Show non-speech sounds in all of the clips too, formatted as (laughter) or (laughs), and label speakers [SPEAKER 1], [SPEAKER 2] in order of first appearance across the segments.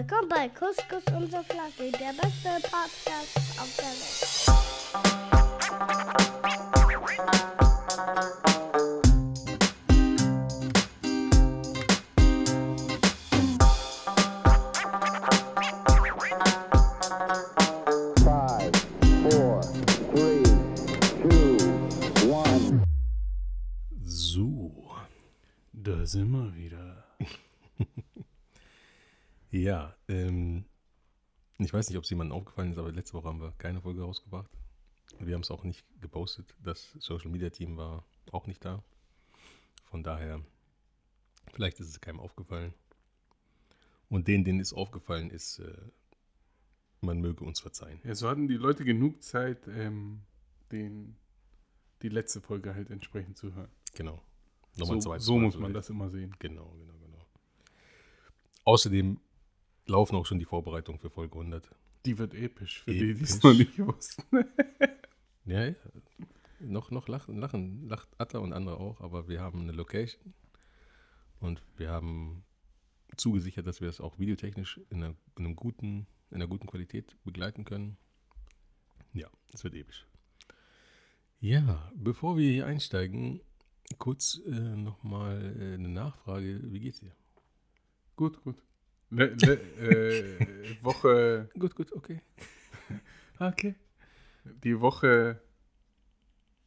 [SPEAKER 1] Willkommen bei Couscous und Flagge, der beste Podcast auf der Welt.
[SPEAKER 2] Ja, ähm, ich weiß nicht, ob es jemandem aufgefallen ist, aber letzte Woche haben wir keine Folge rausgebracht. Wir haben es auch nicht gepostet. Das Social Media Team war auch nicht da. Von daher, vielleicht ist es keinem aufgefallen. Und denen, denen es aufgefallen ist, äh, man möge uns verzeihen.
[SPEAKER 3] Ja, so hatten die Leute genug Zeit, ähm, den, die letzte Folge halt entsprechend zu hören.
[SPEAKER 2] Genau.
[SPEAKER 3] So,
[SPEAKER 2] ein zweites
[SPEAKER 3] so muss
[SPEAKER 2] so
[SPEAKER 3] man das immer sehen.
[SPEAKER 2] Genau, genau, genau. Außerdem laufen auch schon die Vorbereitungen für Folge 100.
[SPEAKER 3] Die wird episch, für die, die es
[SPEAKER 2] Episch.
[SPEAKER 3] noch nicht wussten.
[SPEAKER 2] Ja, (laughs) ja. Noch, noch lachen, lachen, lacht Atta und andere auch, aber wir haben eine Location und wir haben zugesichert, dass wir das auch videotechnisch in einer, in einem guten, in einer guten Qualität begleiten können. Ja, es wird episch. Ja, bevor wir hier einsteigen, kurz äh, nochmal äh, eine Nachfrage. Wie geht's dir?
[SPEAKER 3] gut, gut. Le, le, äh, Woche, (laughs)
[SPEAKER 2] Gut, gut, okay. (laughs)
[SPEAKER 3] okay. Die Woche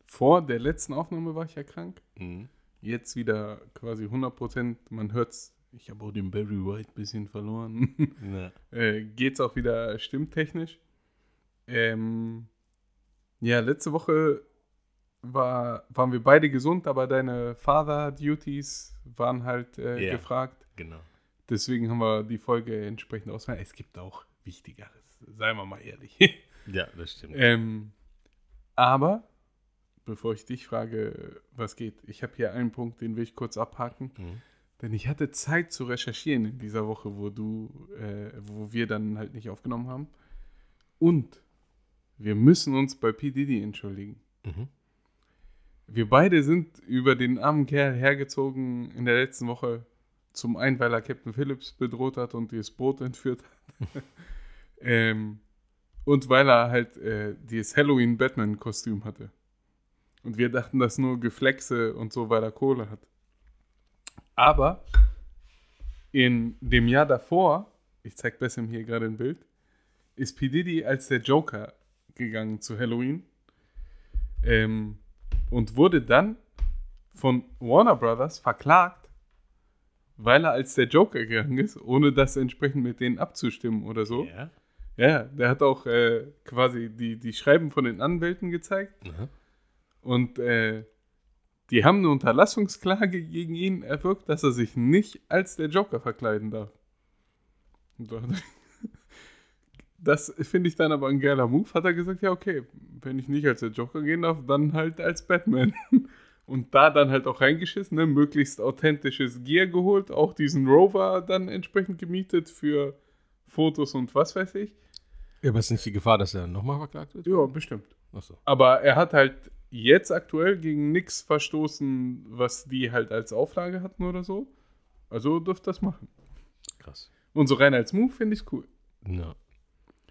[SPEAKER 3] vor der letzten Aufnahme war ich ja krank.
[SPEAKER 2] Mhm.
[SPEAKER 3] Jetzt wieder quasi 100%. Man hört's. Ich habe auch den Barry White ein bisschen verloren. (laughs)
[SPEAKER 2] Na,
[SPEAKER 3] äh, geht's auch wieder stimmtechnisch. Ähm, ja, letzte Woche war, waren wir beide gesund, aber deine Father-Duties waren halt äh,
[SPEAKER 2] Ja.
[SPEAKER 3] gefragt.
[SPEAKER 2] genau.
[SPEAKER 3] Deswegen haben wir die Folge entsprechend ausgewählt. Es gibt auch Wichtigeres, seien wir mal ehrlich.
[SPEAKER 2] Ja, das stimmt.
[SPEAKER 3] ähm, aber, bevor ich dich frage, was geht, ich habe hier einen Punkt, den will ich kurz abhaken.
[SPEAKER 2] Mhm.
[SPEAKER 3] Denn ich hatte Zeit zu recherchieren in dieser Woche, wo du, äh, wo wir dann halt nicht aufgenommen haben. Und wir müssen uns bei P. Diddy entschuldigen.
[SPEAKER 2] Mhm.
[SPEAKER 3] Wir beide sind über den armen Kerl hergezogen in der letzten Woche. Zum einen, weil er Captain Phillips bedroht hat und das Boot entführt hat. (laughs) ähm, und weil er halt äh, dieses Halloween-Batman-Kostüm hatte. Und wir dachten das nur Geflexe und so, weil er Kohle hat. Aber in dem Jahr davor, ich zeig Bessem hier gerade ein Bild, ist P. Diddy als der Joker gegangen zu Halloween. Ähm, und wurde dann von Warner Brothers verklagt, weil er als der Joker gegangen ist, ohne das entsprechend mit denen abzustimmen oder so.
[SPEAKER 2] Ja.
[SPEAKER 3] Ja, der hat auch äh, quasi die, die Schreiben von den Anwälten gezeigt
[SPEAKER 2] Aha.
[SPEAKER 3] und äh, die haben eine Unterlassungsklage gegen ihn erwirkt, dass er sich nicht als der Joker verkleiden darf. (laughs) Das finde ich dann aber ein geiler Move. Hat er gesagt, ja, okay, wenn ich nicht als der Joker gehen darf, dann halt als Batman. (laughs) Und da dann halt auch reingeschissen, ne? möglichst authentisches Gear geholt, auch diesen Rover dann entsprechend gemietet für Fotos und was weiß ich.
[SPEAKER 2] Ja, aber ist nicht die Gefahr, dass er nochmal verklagt wird?
[SPEAKER 3] Ja, bestimmt.
[SPEAKER 2] Achso.
[SPEAKER 3] Aber er hat halt jetzt aktuell gegen nichts verstoßen, was die halt als Auflage hatten oder so. Also dürft das machen.
[SPEAKER 2] Krass.
[SPEAKER 3] Und so rein als Move finde ich cool.
[SPEAKER 2] Ja.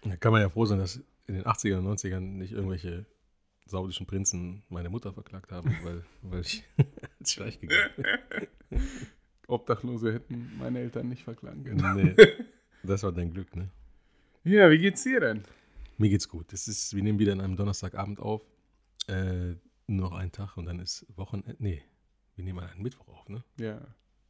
[SPEAKER 2] Da kann man ja froh sein, dass in den 80ern und 90ern nicht irgendwelche saudischen Prinzen meine Mutter verklagt haben, weil, weil ich (laughs) ins Streich gegangen bin.
[SPEAKER 3] Obdachlose hätten meine Eltern nicht verklagen können.
[SPEAKER 2] Nee, das war dein Glück, ne?
[SPEAKER 3] Ja, wie geht's dir denn?
[SPEAKER 2] Mir geht's gut. Es ist, wir nehmen wieder an einem Donnerstagabend auf. Äh, nur noch einen Tag und dann ist Wochenende. Nee, wir nehmen an einem Mittwoch auf, ne?
[SPEAKER 3] Ja,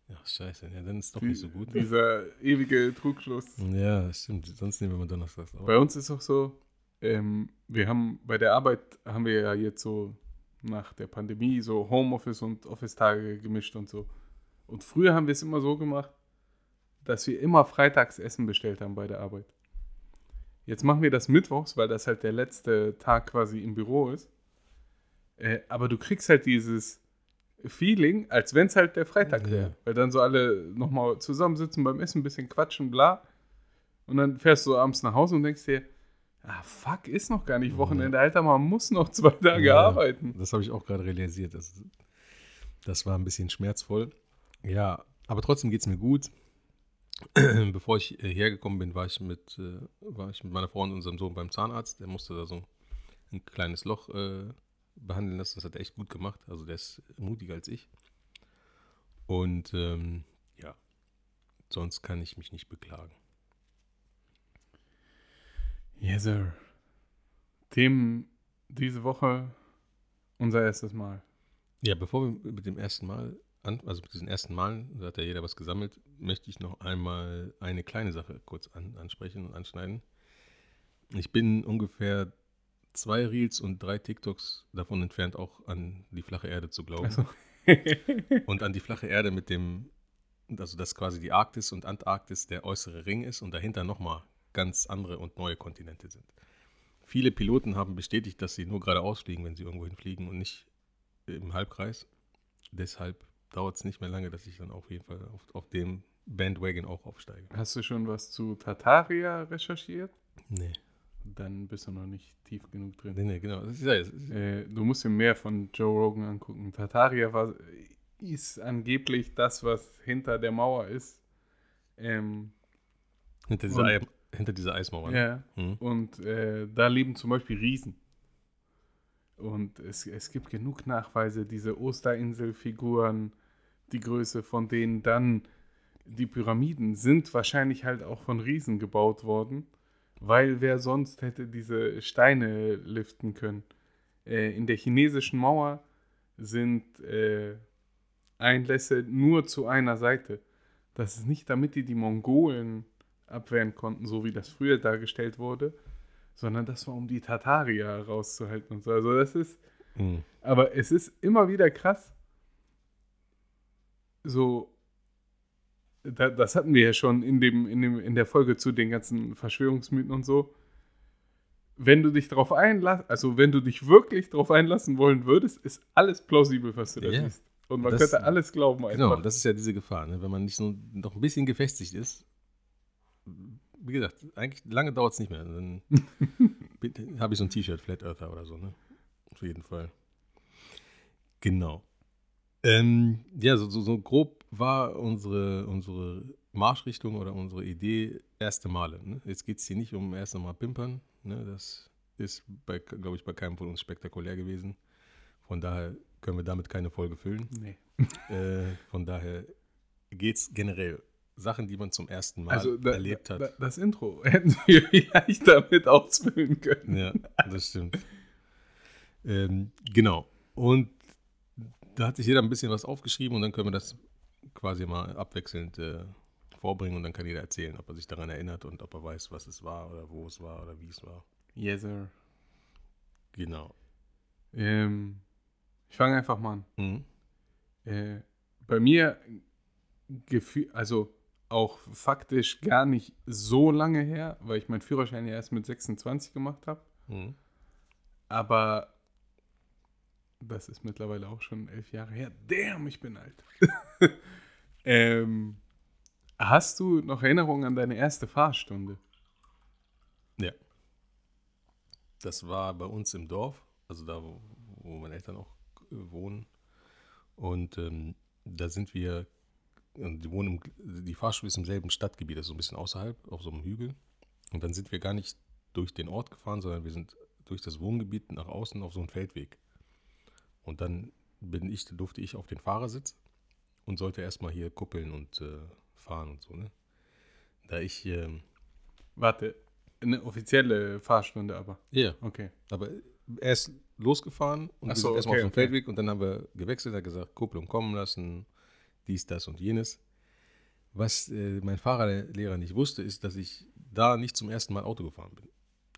[SPEAKER 2] Ja, scheiße. Ja, dann ist doch
[SPEAKER 3] die,
[SPEAKER 2] nicht so gut.
[SPEAKER 3] dieser ewige Trugschluss.
[SPEAKER 2] Ja, stimmt. Sonst nehmen wir mal Donnerstags auf.
[SPEAKER 3] Bei uns ist auch so, ähm, wir haben bei der Arbeit haben wir ja jetzt so nach der Pandemie so Homeoffice und Office-Tage gemischt und so. Und früher haben wir es immer so gemacht, dass wir immer freitags Essen bestellt haben bei der Arbeit. Jetzt machen wir das mittwochs, weil das halt der letzte Tag quasi im Büro ist. Äh, aber du kriegst halt dieses Feeling, als wenn es halt der Freitag wäre.
[SPEAKER 2] Ja.
[SPEAKER 3] Weil dann so alle nochmal zusammensitzen beim Essen, ein bisschen quatschen, bla. Und dann fährst du abends nach Hause und denkst dir, ah, fuck, ist noch gar nicht Wochenende, Alter, man muss noch zwei Tage
[SPEAKER 2] Ja,
[SPEAKER 3] arbeiten.
[SPEAKER 2] Das habe ich auch gerade realisiert. Das, das war ein bisschen schmerzvoll. Ja, aber trotzdem geht es mir gut. (clears throat) Bevor ich äh, hergekommen bin, war ich, mit, äh, war ich mit meiner Frau und unserem Sohn beim Zahnarzt. Der musste da so ein kleines Loch äh, behandeln lassen. Das hat er echt gut gemacht. Also der ist mutiger als ich. Und ähm, ja, sonst kann ich mich nicht beklagen.
[SPEAKER 3] Yes, sir. Themen diese Woche unser erstes Mal.
[SPEAKER 2] Ja, bevor wir mit dem ersten Mal, an, also mit diesen ersten Malen, da hat ja jeder was gesammelt, möchte ich noch einmal eine kleine Sache kurz an, ansprechen und anschneiden. Ich bin ungefähr zwei Reels und drei TikToks davon entfernt, auch an die flache Erde zu glauben.
[SPEAKER 3] Also, (laughs)
[SPEAKER 2] Und an die flache Erde mit dem, also dass quasi die Arktis und Antarktis der äußere Ring ist und dahinter nochmal ganz andere und neue Kontinente sind. Viele Piloten haben bestätigt, dass sie nur geradeaus fliegen, wenn sie irgendwo hinfliegen und nicht im Halbkreis. Deshalb dauert es nicht mehr lange, dass ich dann auf jeden Fall auf, auf dem Bandwagon auch aufsteige.
[SPEAKER 3] Hast du schon was zu Tartaria recherchiert?
[SPEAKER 2] Nee.
[SPEAKER 3] Dann bist du noch nicht tief genug drin.
[SPEAKER 2] Nee, nee, genau. Das ist, ja,
[SPEAKER 3] Äh, du musst dir mehr von Joe Rogan angucken. Tartaria war, ist angeblich das, was hinter der Mauer ist. Ähm,
[SPEAKER 2] hinter, dieser hinter dieser Eismauer. ne?
[SPEAKER 3] ja.
[SPEAKER 2] Mhm.
[SPEAKER 3] Und äh, da leben zum Beispiel Riesen. Und es, es gibt genug Nachweise, diese Osterinselfiguren, die Größe von denen dann die Pyramiden sind wahrscheinlich halt auch von Riesen gebaut worden, weil wer sonst hätte diese Steine liften können. Äh, in der chinesischen Mauer sind äh, Einlässe nur zu einer Seite. Das ist nicht, damit die die Mongolen abwehren konnten, so wie das früher dargestellt wurde, sondern das war, um die Tartarier rauszuhalten und so. Also das ist,
[SPEAKER 2] Mhm.
[SPEAKER 3] aber es ist immer wieder krass, so, da, das hatten wir ja schon in, dem, in, dem, in der Folge zu den ganzen Verschwörungsmythen und so. Wenn du dich darauf einlassen, also wenn du dich wirklich darauf einlassen wollen würdest, ist alles plausibel, was du da
[SPEAKER 2] Ja.
[SPEAKER 3] siehst. Und man
[SPEAKER 2] Das-
[SPEAKER 3] könnte alles glauben einfach.
[SPEAKER 2] Genau, das ist ja diese Gefahr, ne? wenn man nicht so noch ein bisschen gefestigt ist. Wie gesagt, eigentlich lange dauert es nicht mehr. Dann (laughs) habe ich so ein T-Shirt, Flat Earther oder so, ne? Auf jeden Fall. Genau. Ähm, ja, so, so, so grob war unsere, unsere Marschrichtung oder unsere Idee erste Male. Ne? Jetzt geht es hier nicht um erste Mal pimpern. Ne? Das ist, glaube ich, bei keinem von uns spektakulär gewesen. Von daher können wir damit keine Folge füllen.
[SPEAKER 3] Nee.
[SPEAKER 2] Äh, von daher geht es generell. Sachen, die man zum ersten Mal
[SPEAKER 3] Also da,
[SPEAKER 2] erlebt hat.
[SPEAKER 3] da, das Intro (laughs) hätten wir vielleicht damit ausfüllen können.
[SPEAKER 2] Ja, das stimmt. ähm, genau. Und da hat sich jeder ein bisschen was aufgeschrieben und dann können wir das quasi mal abwechselnd äh, vorbringen und dann kann jeder erzählen, ob er sich daran erinnert und ob er weiß, was es war oder wo es war oder wie es war.
[SPEAKER 3] Yes, sir.
[SPEAKER 2] Genau.
[SPEAKER 3] Ähm, ich fange einfach mal an.
[SPEAKER 2] Mhm.
[SPEAKER 3] Äh, bei mir, gefühl, also auch faktisch gar nicht so lange her, weil ich meinen Führerschein ja erst mit 26 gemacht habe.
[SPEAKER 2] Mhm.
[SPEAKER 3] Aber das ist mittlerweile auch schon elf Jahre her. Damn, ich bin alt. (laughs) ähm, hast du noch Erinnerungen an deine erste Fahrstunde?
[SPEAKER 2] Ja. Das war bei uns im Dorf, also da, wo, wo meine Eltern auch äh, wohnen. Und ähm, da sind wir, die wohnen, im, die Fahrschule ist im selben Stadtgebiet, das ist so ein bisschen außerhalb, auf so einem Hügel. Und dann sind wir gar nicht durch den Ort gefahren, sondern wir sind durch das Wohngebiet nach außen auf so einen Feldweg. Und dann bin ich, durfte ich auf den Fahrersitz und sollte erstmal hier kuppeln und äh, fahren und so, ne? Da ich, ähm,
[SPEAKER 3] Warte, eine offizielle Fahrstunde aber.
[SPEAKER 2] ja,
[SPEAKER 3] Okay.
[SPEAKER 2] Aber er ist losgefahren und
[SPEAKER 3] so,
[SPEAKER 2] erstmal
[SPEAKER 3] okay,
[SPEAKER 2] auf dem
[SPEAKER 3] okay.
[SPEAKER 2] Feldweg und dann haben wir gewechselt, hat gesagt, Kupplung kommen lassen, dies, das und jenes. Was äh, mein Fahrerlehrer nicht wusste, ist, dass ich da nicht zum ersten Mal Auto gefahren bin.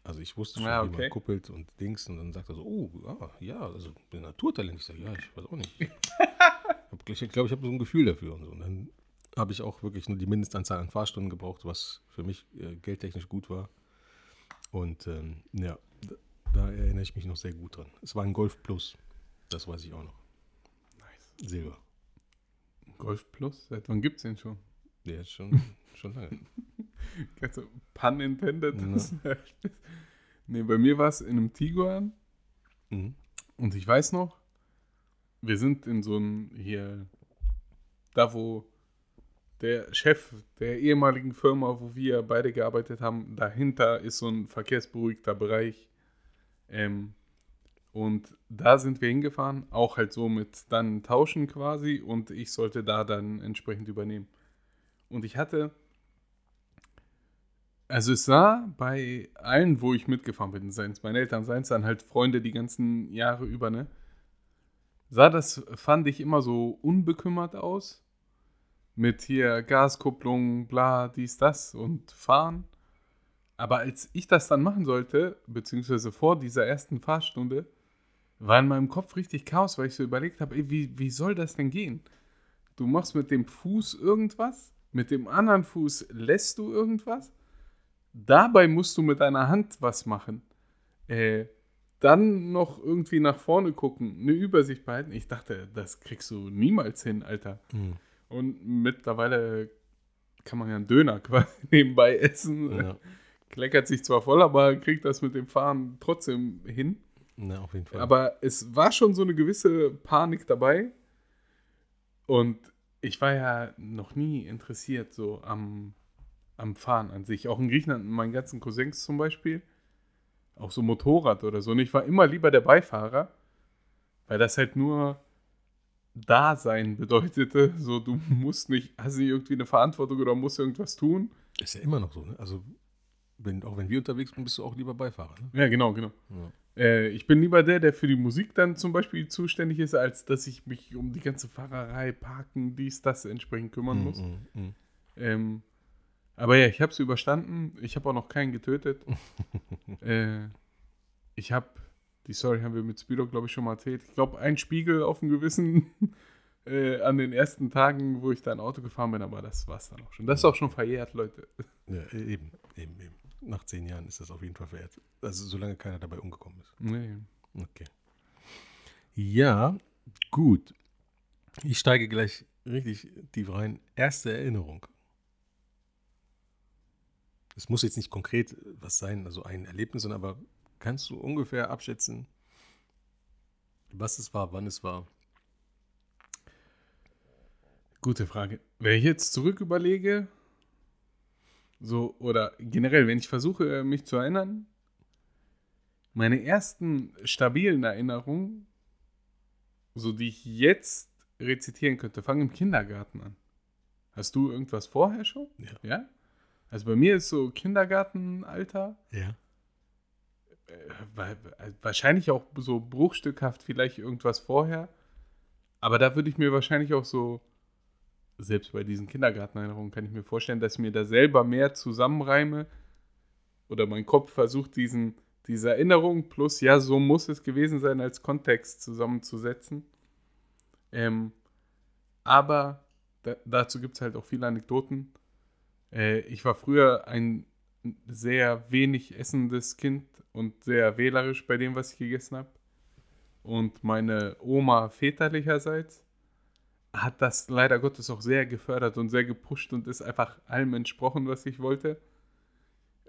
[SPEAKER 2] Also ich wusste schon,
[SPEAKER 3] Ah,
[SPEAKER 2] wie
[SPEAKER 3] okay.
[SPEAKER 2] man kuppelt und Dings und dann sagt er so, oh, ah, ja, also bin Naturtalent. Ich sage, ja, ich weiß auch nicht. (laughs) ich glaube, ich, glaub, ich habe so ein Gefühl dafür und so. Und dann habe ich auch wirklich nur die Mindestanzahl an Fahrstunden gebraucht, was für mich äh, geldtechnisch gut war. Und ähm, ja, da, da erinnere ich mich noch sehr gut dran. Es war ein Golf Plus, das weiß ich auch noch.
[SPEAKER 3] Nice.
[SPEAKER 2] Silber.
[SPEAKER 3] Golf Plus? Seit wann gibt es den schon?
[SPEAKER 2] Der ist schon, (laughs) schon lange.
[SPEAKER 3] Ganz so pun intended.
[SPEAKER 2] Ja.
[SPEAKER 3] Nee, bei mir war es in einem Tiguan
[SPEAKER 2] Mhm.
[SPEAKER 3] und ich weiß noch, wir sind in so einem hier, da wo der Chef der ehemaligen Firma, wo wir beide gearbeitet haben, dahinter ist so ein verkehrsberuhigter Bereich. Ähm, und da sind wir hingefahren, auch halt so mit dann Tauschen quasi und ich sollte da dann entsprechend übernehmen. Und ich hatte, also es sah bei allen, wo ich mitgefahren bin, seien es meine Eltern, seien es dann halt Freunde die ganzen Jahre über, ne? Sah das, fand ich immer so unbekümmert aus. Mit hier Gaskupplung, bla, dies, das und fahren. Aber als ich das dann machen sollte, beziehungsweise vor dieser ersten Fahrstunde, war in meinem Kopf richtig Chaos, weil ich so überlegt habe, ey, wie, wie soll das denn gehen? Du machst mit dem Fuß irgendwas, mit dem anderen Fuß lässt du irgendwas, dabei musst du mit deiner Hand was machen. Äh, dann noch irgendwie nach vorne gucken, eine Übersicht behalten. Ich dachte, das kriegst du niemals hin, Alter.
[SPEAKER 2] Mhm.
[SPEAKER 3] Und mittlerweile kann man ja einen Döner (laughs) quasi nebenbei essen.
[SPEAKER 2] Ja.
[SPEAKER 3] Kleckert sich zwar voll, aber kriegt das mit dem Fahren trotzdem hin.
[SPEAKER 2] Na, auf jeden Fall.
[SPEAKER 3] Aber es war schon so eine gewisse Panik dabei. Und ich war ja noch nie interessiert so am, am Fahren an sich. Auch in Griechenland mit meinen ganzen Cousins zum Beispiel. Auch so Motorrad oder so. Und ich war immer lieber der Beifahrer, weil das halt nur Dasein bedeutete. So, du musst nicht, hast nicht irgendwie eine Verantwortung oder musst irgendwas tun.
[SPEAKER 2] ist ja immer noch so, ne? Also, wenn, auch wenn wir unterwegs sind, bist du auch lieber Beifahrer, ne?
[SPEAKER 3] Ja, genau, genau.
[SPEAKER 2] Ja.
[SPEAKER 3] Äh, ich bin lieber der, der für die Musik dann zum Beispiel zuständig ist, als dass ich mich um die ganze Fahrerei, Parken, dies, das entsprechend kümmern muss.
[SPEAKER 2] Mm, mm, mm.
[SPEAKER 3] Ähm, aber ja, ich habe es überstanden. Ich habe auch noch keinen getötet. (laughs) äh, ich habe, die Story haben wir mit Speedo, glaube ich, schon mal erzählt. Ich glaube, ein Spiegel auf dem Gewissen (laughs) äh, an den ersten Tagen, wo ich da ein Auto gefahren bin, aber das war es dann auch schon. Das ist auch schon verjährt, Leute.
[SPEAKER 2] Ja, eben, eben, eben. Nach zehn Jahren ist das auf jeden Fall verehrt. Also, solange keiner dabei umgekommen ist.
[SPEAKER 3] Nee.
[SPEAKER 2] Okay. Ja, gut. Ich steige gleich richtig tief rein. Erste Erinnerung. Es muss jetzt nicht konkret was sein, also ein Erlebnis, sondern aber kannst du ungefähr abschätzen, was es war, wann es war?
[SPEAKER 3] Gute Frage. Wenn ich jetzt zurück überlege, so, oder generell, wenn ich versuche, mich zu erinnern, meine ersten stabilen Erinnerungen, so die ich jetzt rezitieren könnte, fangen im Kindergarten an. Hast du irgendwas vorher schon?
[SPEAKER 2] Ja.
[SPEAKER 3] Ja? Also bei mir ist so Kindergartenalter,
[SPEAKER 2] Ja.
[SPEAKER 3] äh, wa- wahrscheinlich auch so bruchstückhaft vielleicht irgendwas vorher, aber da würde ich mir wahrscheinlich auch so, selbst bei diesen Kindergartenerinnerungen kann ich mir vorstellen, dass ich mir da selber mehr zusammenreime oder mein Kopf versucht, diesen, diese Erinnerung plus, ja, so muss es gewesen sein, als Kontext zusammenzusetzen. Ähm, aber da, dazu gibt es halt auch viele Anekdoten. Äh, ich war früher ein sehr wenig essendes Kind und sehr wählerisch bei dem, was ich gegessen habe. Und meine Oma väterlicherseits hat das leider Gottes auch sehr gefördert und sehr gepusht und ist einfach allem entsprochen, was ich wollte.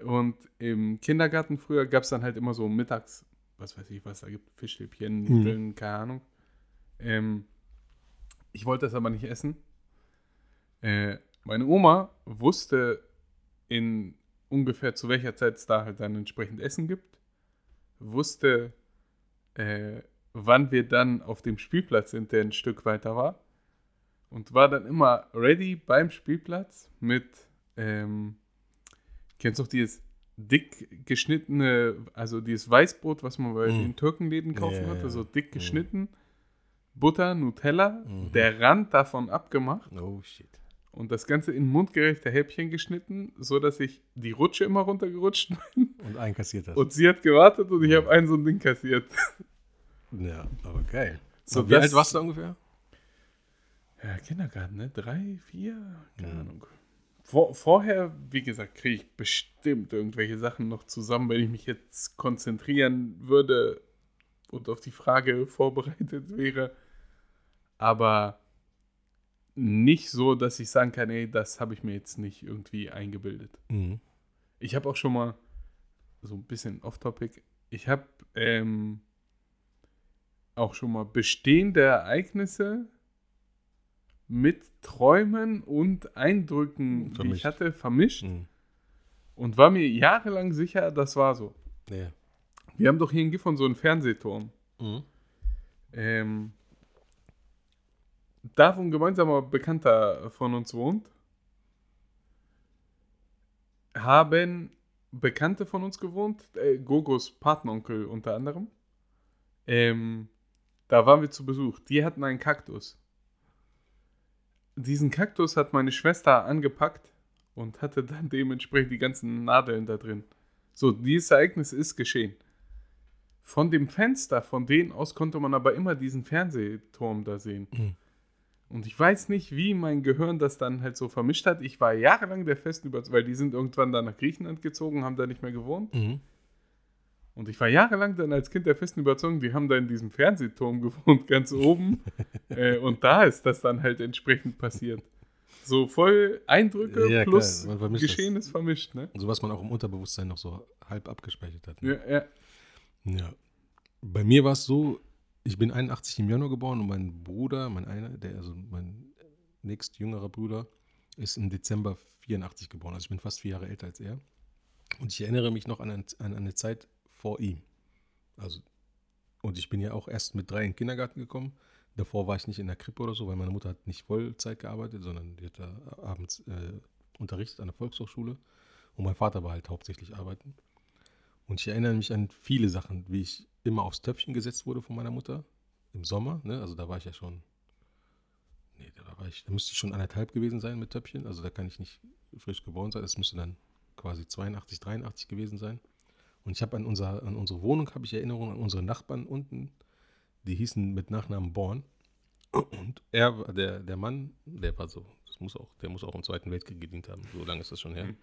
[SPEAKER 3] Und im Kindergarten früher gab es dann halt immer so mittags, was weiß ich, was da gibt, Fischstäbchen, Nudeln, keine Ahnung. Ähm, ich wollte das aber nicht essen. Äh, meine Oma wusste in ungefähr zu welcher Zeit es da halt dann entsprechend Essen gibt, wusste, äh, wann wir dann auf dem Spielplatz sind, der ein Stück weiter war, und war dann immer ready beim Spielplatz mit, ähm, kennst du auch dieses dick geschnittene, also dieses Weißbrot, was man bei
[SPEAKER 2] Mm.
[SPEAKER 3] den Türkenläden kaufen
[SPEAKER 2] Ja,
[SPEAKER 3] konnte, so dick geschnitten, Butter, Nutella,
[SPEAKER 2] Mhm.
[SPEAKER 3] der Rand davon abgemacht
[SPEAKER 2] Oh shit.
[SPEAKER 3] und das Ganze in mundgerechte Häppchen geschnitten, so dass ich die Rutsche immer runtergerutscht (laughs) bin.
[SPEAKER 2] Und einkassiert das.
[SPEAKER 3] Und sie hat gewartet und ich habe ein so ein Ding kassiert.
[SPEAKER 2] ja, aber geil.
[SPEAKER 3] So,
[SPEAKER 2] wie alt warst du ungefähr?
[SPEAKER 3] Ja, Kindergarten, ne? Drei, vier? Keine
[SPEAKER 2] Mhm.
[SPEAKER 3] Ahnung. Vor, vorher, wie gesagt, kriege ich bestimmt irgendwelche Sachen noch zusammen, wenn ich mich jetzt konzentrieren würde und auf die Frage (laughs) vorbereitet wäre. Aber nicht so, dass ich sagen kann, ey, das habe ich mir jetzt nicht irgendwie eingebildet.
[SPEAKER 2] Mhm.
[SPEAKER 3] Ich habe auch schon mal so ein bisschen off-topic. Ich habe ähm, auch schon mal bestehende Ereignisse mit Träumen und Eindrücken, die ich
[SPEAKER 2] Vermischt.
[SPEAKER 3] hatte, vermischt
[SPEAKER 2] Mhm.
[SPEAKER 3] und war mir jahrelang sicher, das war so.
[SPEAKER 2] Ja.
[SPEAKER 3] Wir haben doch hier in Gifhorn so einen Fernsehturm.
[SPEAKER 2] Mhm.
[SPEAKER 3] Ähm, da, wo ein gemeinsamer Bekannter von uns wohnt, haben Bekannte von uns gewohnt, äh, Gogos Patenonkel unter anderem. Ähm, da waren wir zu Besuch. Die hatten einen Kaktus. Diesen Kaktus hat meine Schwester angepackt und hatte dann dementsprechend die ganzen Nadeln da drin. So, dieses Ereignis ist geschehen. Von dem Fenster, von denen aus konnte man aber immer diesen Fernsehturm da sehen.
[SPEAKER 2] Mhm.
[SPEAKER 3] Und ich weiß nicht, wie mein Gehirn das dann halt so vermischt hat. Ich war jahrelang der festen Überzeugung, weil die sind irgendwann dann nach Griechenland gezogen, haben da nicht mehr gewohnt.
[SPEAKER 2] Mhm.
[SPEAKER 3] Und ich war jahrelang dann als Kind der festen Überzeugung, die haben da in diesem Fernsehturm gewohnt, ganz oben. (laughs) äh, und da ist das dann halt entsprechend passiert. So voll Eindrücke
[SPEAKER 2] Ja,
[SPEAKER 3] plus
[SPEAKER 2] vermischt das.
[SPEAKER 3] Geschehenes vermischt, ne?
[SPEAKER 2] So was man auch im Unterbewusstsein noch so halb abgespeichert hat.
[SPEAKER 3] Ja,
[SPEAKER 2] Ne?
[SPEAKER 3] ja.
[SPEAKER 2] Ja. Bei mir war es so, ich bin 81 im Januar geboren und mein Bruder, mein einer, der, also mein nächst jüngerer Bruder, ist im Dezember 84 geboren. Also ich bin fast vier Jahre älter als er. Und ich erinnere mich noch an, an eine Zeit vor ihm. Also, und ich bin ja auch erst mit drei in den Kindergarten gekommen. Davor war ich nicht in der Krippe oder so, weil meine Mutter hat nicht Vollzeit gearbeitet, sondern die hat da abends äh, unterrichtet an der Volkshochschule. Und mein Vater war halt hauptsächlich arbeiten. Und ich erinnere mich an viele Sachen, wie ich immer aufs Töpfchen gesetzt wurde von meiner Mutter im Sommer. Ne? Also da war ich ja schon, nee, da war ich, da müsste ich schon anderthalb gewesen sein mit Töpfchen. Also da kann ich nicht frisch geboren sein. Das müsste dann quasi 82, 83 gewesen sein. Und ich habe an, unser, an unsere Wohnung, habe ich Erinnerungen an unsere Nachbarn unten, die hießen mit Nachnamen Born. Und er, war- der, der Mann, der war so, das muss auch, der muss auch im Zweiten Weltkrieg gedient haben. So lange ist das schon her.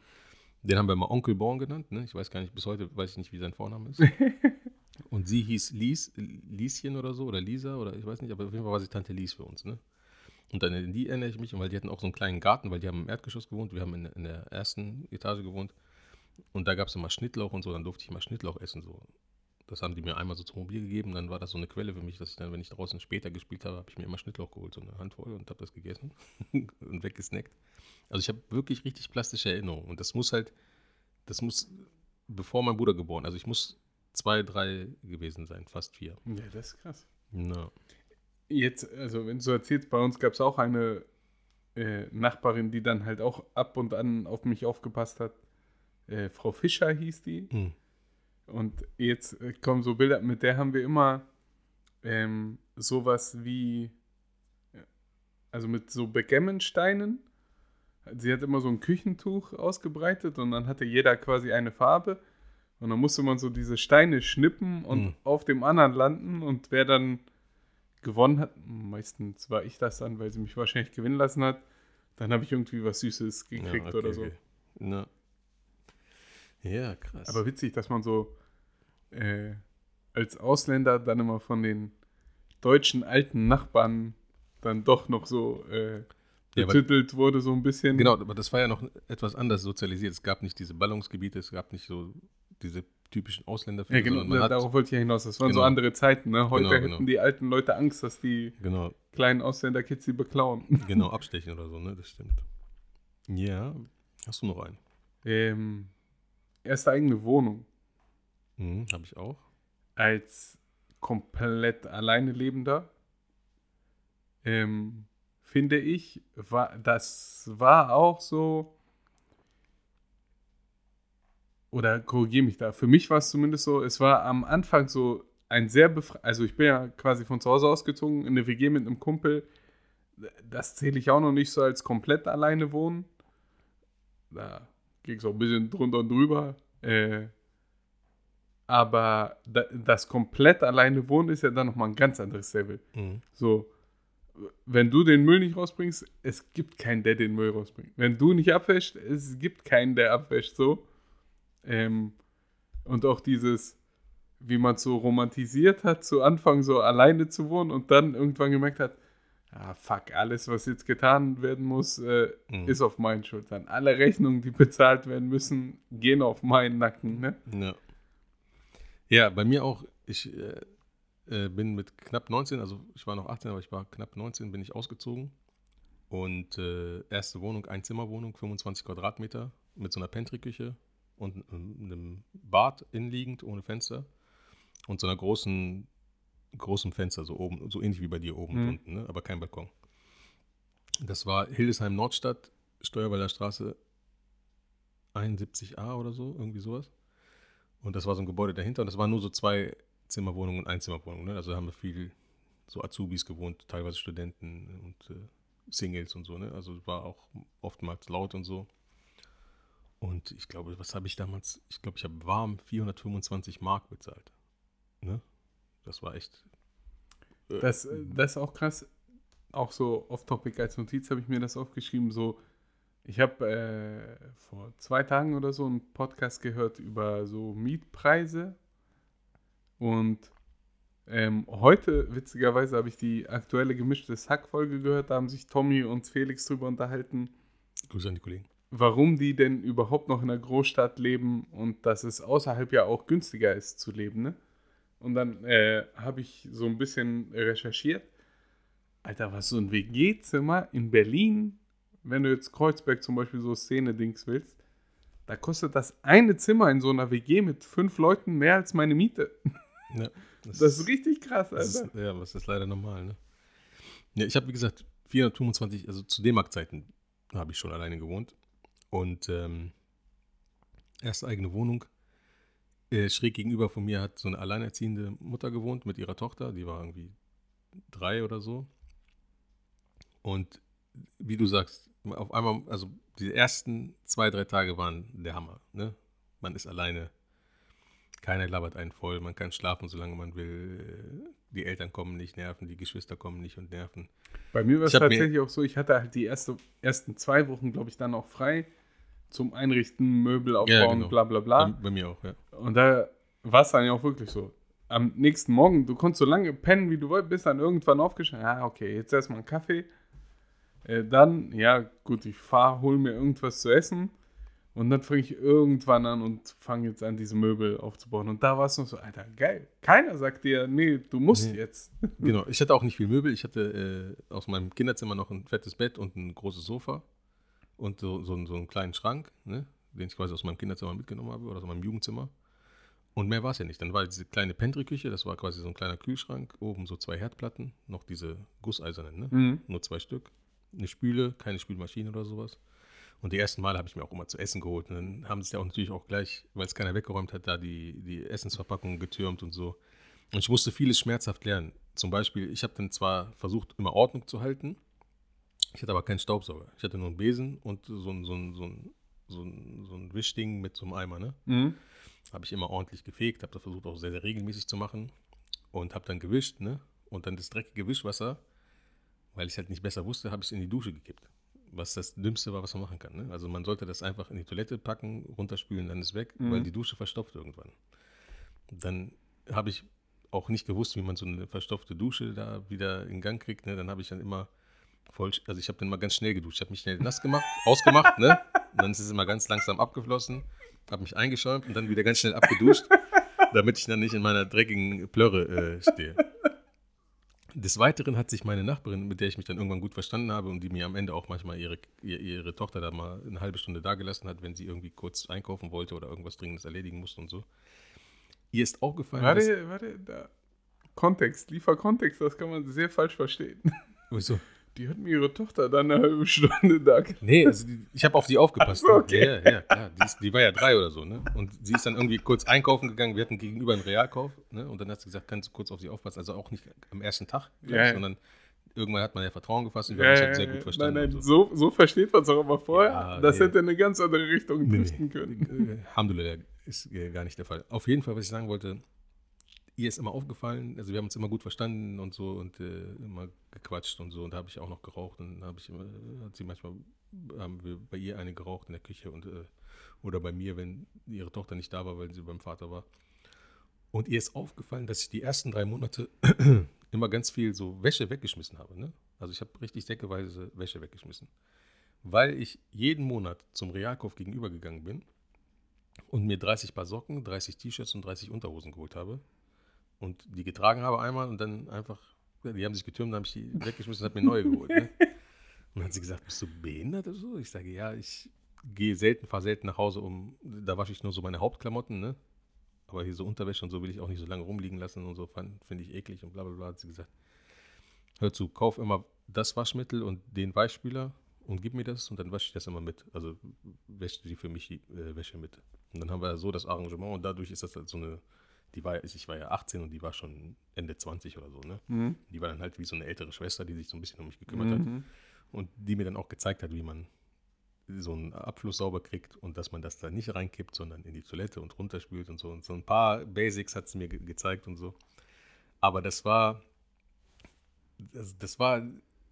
[SPEAKER 2] Den haben wir mal Onkel Born genannt. Ne? Ich weiß gar nicht, bis heute weiß ich nicht, wie sein Vorname ist. (laughs) Und sie hieß Lies, Lieschen oder so, oder Lisa, oder ich weiß nicht, aber auf jeden Fall war sie Tante Lies für uns. Ne? Und dann an die erinnere ich mich, weil die hatten auch so einen kleinen Garten, weil die haben im Erdgeschoss gewohnt, wir haben in, in der ersten Etage gewohnt. Und da gab es immer Schnittlauch und so, dann durfte ich mal Schnittlauch essen. So. Das haben die mir einmal so zum Mobil gegeben, dann war das so eine Quelle für mich, dass ich dann, wenn ich draußen später gespielt habe, habe ich mir immer Schnittlauch geholt, so eine Handvoll und habe das gegessen (laughs) und weggesnackt. Also ich habe wirklich richtig plastische Erinnerungen und das muss halt, das muss bevor mein Bruder geboren, also ich muss zwei, drei gewesen sein, fast vier.
[SPEAKER 3] Ja, das ist krass.
[SPEAKER 2] Na,
[SPEAKER 3] Jetzt, also wenn du so erzählst, bei uns gab es auch eine äh, Nachbarin, die dann halt auch ab und an auf mich aufgepasst hat. Äh, Frau Fischer hieß die.
[SPEAKER 2] hm.
[SPEAKER 3] Und jetzt äh, kommen so Bilder, mit der haben wir immer ähm, sowas wie, äh, also mit so Backgammon-Steinen. Sie hat immer so ein Küchentuch ausgebreitet und dann hatte jeder quasi eine Farbe. Und dann musste man so diese Steine schnippen und
[SPEAKER 2] Hm.
[SPEAKER 3] auf dem anderen landen. Und wer dann gewonnen hat, meistens war ich das dann, weil sie mich wahrscheinlich gewinnen lassen hat, dann habe ich irgendwie was Süßes gekriegt
[SPEAKER 2] Ja, okay,
[SPEAKER 3] oder so.
[SPEAKER 2] okay. Na. Ja, krass.
[SPEAKER 3] Aber witzig, dass man so äh, als Ausländer dann immer von den deutschen alten Nachbarn dann doch noch so äh,
[SPEAKER 2] Ja, aber-
[SPEAKER 3] betitelt wurde, so ein bisschen.
[SPEAKER 2] Genau, aber das war ja noch etwas anders sozialisiert. Es gab nicht diese Ballungsgebiete, es gab nicht so diese typischen Ausländerfilme,
[SPEAKER 3] Ja, genau,
[SPEAKER 2] hat,
[SPEAKER 3] darauf wollte ich ja hinaus. Das waren so
[SPEAKER 2] Genau.
[SPEAKER 3] andere Zeiten. Ne? Heute
[SPEAKER 2] Genau,
[SPEAKER 3] hätten
[SPEAKER 2] genau.
[SPEAKER 3] die alten Leute Angst, dass die
[SPEAKER 2] genau,
[SPEAKER 3] kleinen Ausländer-Kids sie beklauen.
[SPEAKER 2] genau, (laughs) abstechen oder so, ne? Das stimmt. Ja, hast du noch einen?
[SPEAKER 3] ähm, erste eigene Wohnung
[SPEAKER 2] Mhm, Habe ich auch.
[SPEAKER 3] als komplett alleine lebender. Ähm, finde ich, war, das war auch so, oder korrigiere mich da, für mich war es zumindest so, es war am Anfang so ein sehr befreit, also ich bin ja quasi von zu Hause ausgezogen in eine WG mit einem Kumpel, das zähle ich auch noch nicht so als komplett alleine wohnen. Da ging es auch ein bisschen drunter und drüber. Äh, aber da, das komplett alleine wohnen ist ja dann nochmal ein ganz anderes Level.
[SPEAKER 2] Mhm.
[SPEAKER 3] So, wenn du den Müll nicht rausbringst, es gibt keinen, der den Müll rausbringt. Wenn du nicht abwäscht, es gibt keinen, der abwäscht. So. Ähm, und auch dieses, wie man so romantisiert hat, zu Anfang so alleine zu wohnen und dann irgendwann gemerkt hat, ah, fuck, alles, was jetzt getan werden muss, äh,
[SPEAKER 2] Mhm.
[SPEAKER 3] ist auf meinen Schultern. Alle Rechnungen, die bezahlt werden müssen, gehen auf meinen Nacken. Ne?
[SPEAKER 2] Ja. ja, bei mir auch. Ich äh, äh, bin mit knapp 19, also ich war noch 18, aber ich war knapp 19, bin ich ausgezogen. Und äh, erste Wohnung, Einzimmerwohnung, 25 Quadratmeter mit so einer Pantry-Küche und ähm, einem Bad innenliegend, ohne Fenster. Und so einer großen, großen Fenster, so oben, so ähnlich wie bei dir oben und
[SPEAKER 3] Mhm.
[SPEAKER 2] unten, ne? aber kein Balkon. Das war Hildesheim Nordstadt, Steuerwalder Straße 71a oder so, irgendwie sowas. Und das war so ein Gebäude dahinter und das waren nur so zwei Zimmerwohnungen und Einzimmerwohnungen. Ne? Also da haben wir viel so Azubis gewohnt, teilweise Studenten und äh, Singles und so. Ne? Also es war auch oftmals laut und so. Und ich glaube, was habe ich damals? Ich glaube, ich habe warm 425 Mark bezahlt. Ne? Das war echt. äh,
[SPEAKER 3] Das, äh, das ist auch krass. Auch so off-topic als Notiz habe ich mir das aufgeschrieben. So, ich habe äh, vor zwei Tagen oder so einen Podcast gehört über so Mietpreise. Und ähm, heute, witzigerweise, habe ich die aktuelle gemischte Hack-Folge gehört. Da haben sich Tommy und Felix drüber unterhalten,
[SPEAKER 2] Grüße an die Kollegen.
[SPEAKER 3] warum die denn überhaupt noch in einer Großstadt leben und dass es außerhalb ja auch günstiger ist zu leben. Ne? Und dann äh, habe ich so ein bisschen recherchiert. Alter, was so ein WG-Zimmer in Berlin, wenn du jetzt Kreuzberg zum Beispiel so Szene-Dings willst, da kostet das eine Zimmer in so einer WG mit fünf Leuten mehr als meine Miete.
[SPEAKER 2] Ja,
[SPEAKER 3] Das (laughs) ist richtig krass,
[SPEAKER 2] Das
[SPEAKER 3] Alter.
[SPEAKER 2] ist, ja, was ist leider normal, ne? Ja, ich habe, wie gesagt, 425, also zu D-Mark-Zeiten habe ich schon alleine gewohnt. Und ähm, erste eigene Wohnung. Äh, schräg gegenüber von mir hat so eine alleinerziehende Mutter gewohnt mit ihrer Tochter, die war irgendwie drei oder so. Und wie du sagst, auf einmal, also die ersten zwei, drei Tage waren der Hammer, ne? Man ist alleine keiner labert einen voll, man kann schlafen, solange man will. Die Eltern kommen nicht, nerven, die Geschwister kommen nicht und nerven.
[SPEAKER 3] Bei mir war es tatsächlich auch so, ich hatte halt die erste, ersten zwei Wochen, glaube ich, dann auch frei zum Einrichten, Möbel aufbauen,
[SPEAKER 2] Ja, genau.
[SPEAKER 3] bla bla bla.
[SPEAKER 2] Bei, bei mir auch, ja.
[SPEAKER 3] Und da war es dann ja auch wirklich so. Am nächsten Morgen, du konntest so lange pennen, wie du wolltest, bis dann irgendwann aufgestanden. Ah, okay, jetzt erstmal einen Kaffee. Äh, dann, ja, gut, ich fahre, hol mir irgendwas zu essen. Und dann fange ich irgendwann an und fange jetzt an, diese Möbel aufzubauen. Und da war es noch so, Alter, geil. Keiner sagt dir, nee, du musst
[SPEAKER 2] Nee.
[SPEAKER 3] jetzt. (laughs)
[SPEAKER 2] Genau, ich hatte auch nicht viel Möbel. Ich hatte äh, aus meinem Kinderzimmer noch ein fettes Bett und ein großes Sofa und so, so, so einen kleinen Schrank, ne, den ich quasi aus meinem Kinderzimmer mitgenommen habe oder aus meinem Jugendzimmer. Und mehr war es ja nicht. Dann war diese kleine Pantry-Küche, das war quasi so ein kleiner Kühlschrank, oben so zwei Herdplatten, noch diese gusseisernen, ne?
[SPEAKER 3] Mhm.
[SPEAKER 2] nur zwei Stück. Eine Spüle, keine Spülmaschine oder sowas. Und die ersten Male habe ich mir auch immer zu essen geholt. Und dann haben sie ja auch natürlich auch gleich, weil es keiner weggeräumt hat, da die, die Essensverpackungen getürmt und so. Und ich musste vieles schmerzhaft lernen. Zum Beispiel, ich habe dann zwar versucht, immer Ordnung zu halten, ich hatte aber keinen Staubsauger. Ich hatte nur einen Besen und so ein, so ein, so ein, so ein, so ein Wischding mit so einem Eimer, ne?
[SPEAKER 3] Mhm.
[SPEAKER 2] Habe ich immer ordentlich gefegt, habe das versucht auch sehr, sehr regelmäßig zu machen und habe dann gewischt, ne? Und dann das dreckige Wischwasser, weil ich halt nicht besser wusste, habe ich es in die Dusche gekippt. Was das Dümmste war, was man machen kann. Ne? Also man sollte das einfach in die Toilette packen, runterspülen, dann ist weg,
[SPEAKER 3] Mhm.
[SPEAKER 2] weil die Dusche verstopft irgendwann. Dann habe ich auch nicht gewusst, wie man so eine verstopfte Dusche da wieder in Gang kriegt. Ne? Dann habe ich dann immer voll, also ich habe dann mal ganz schnell geduscht. Ich habe mich schnell nass gemacht, (laughs) ausgemacht, ne? Und dann ist es immer ganz langsam abgeflossen, habe mich eingeschäumt und dann wieder ganz schnell abgeduscht, damit ich dann nicht in meiner dreckigen Plörre äh, stehe. Des Weiteren hat sich meine Nachbarin, mit der ich mich dann irgendwann gut verstanden habe und die mir am Ende auch manchmal ihre, ihre, Tochter da mal eine halbe Stunde dagelassen hat, wenn sie irgendwie kurz einkaufen wollte oder irgendwas Dringendes erledigen musste und so. Ihr ist aufgefallen, dass,
[SPEAKER 3] Warte, warte, da. Kontext, liefer Kontext, das kann man sehr falsch verstehen.
[SPEAKER 2] Wieso?
[SPEAKER 3] Die hat mir ihre Tochter dann eine halbe Stunde da.
[SPEAKER 2] Nee, also die, ich habe auf die aufgepasst.
[SPEAKER 3] Ach so, okay.
[SPEAKER 2] Ja, ja, ja, klar. Die, ist, die war ja drei oder so, ne? Und sie ist dann irgendwie kurz einkaufen gegangen. Wir hatten gegenüber einen Realkauf, ne? Und dann hat sie gesagt, kannst du kurz auf sie aufpassen. Also auch nicht am ersten Tag,
[SPEAKER 3] Ja,
[SPEAKER 2] ich, sondern irgendwann hat man ja Vertrauen gefasst und wir haben uns halt sehr gut verstanden.
[SPEAKER 3] Nein, nein,
[SPEAKER 2] so.
[SPEAKER 3] so, so versteht man es auch aber vorher. Das hätte in eine ganz andere Richtung driften
[SPEAKER 2] nee.
[SPEAKER 3] können.
[SPEAKER 2] Äh, Alhamdulillah ist äh, gar nicht der Fall. Auf jeden Fall, was ich sagen wollte, ihr ist immer aufgefallen, also wir haben uns immer gut verstanden und so und äh, immer gequatscht und so und da habe ich auch noch geraucht und habe ich immer, hat sie manchmal, haben wir bei ihr eine geraucht in der Küche und äh, oder bei mir, wenn ihre Tochter nicht da war, weil sie beim Vater war. Und ihr ist aufgefallen, dass ich die ersten drei Monate (clears throat) immer ganz viel so Wäsche weggeschmissen habe. Ne? Also ich habe richtig säckeweise Wäsche weggeschmissen. Weil ich jeden Monat zum Realkauf gegenüber gegangen bin und mir 30 Paar Socken, 30 T-Shirts und 30 Unterhosen geholt habe und die getragen habe einmal und dann einfach, die haben sich getürmt, dann habe ich die weggeschmissen und habe mir neue geholt. Ne? Und dann hat sie gesagt, bist du behindert oder so? Ich sage, ja, ich gehe selten, fahre selten nach Hause, um, da wasche ich nur so meine Hauptklamotten, ne? Aber hier so Unterwäsche und so will ich auch nicht so lange rumliegen lassen und so, finde ich eklig und bla bla bla, hat sie gesagt. Hör zu, kauf immer das Waschmittel und den Weichspüler und gib mir das und dann wasche ich das immer mit. Also wäscht die für mich die äh, Wäsche mit. Und dann haben wir so das Arrangement und dadurch ist das halt so eine, die war, ich war ja 18 und die war schon Ende 20 oder so, ne?
[SPEAKER 3] Mhm.
[SPEAKER 2] Die war dann halt wie so eine ältere Schwester, die sich so ein bisschen um mich gekümmert hat
[SPEAKER 3] Mhm.
[SPEAKER 2] und die mir dann auch gezeigt hat, wie man so einen Abfluss sauber kriegt und dass man das da nicht reinkippt, sondern in die Toilette und runterspült und so. Und so ein paar Basics hat sie mir ge gezeigt und so. Aber das war, das, das war,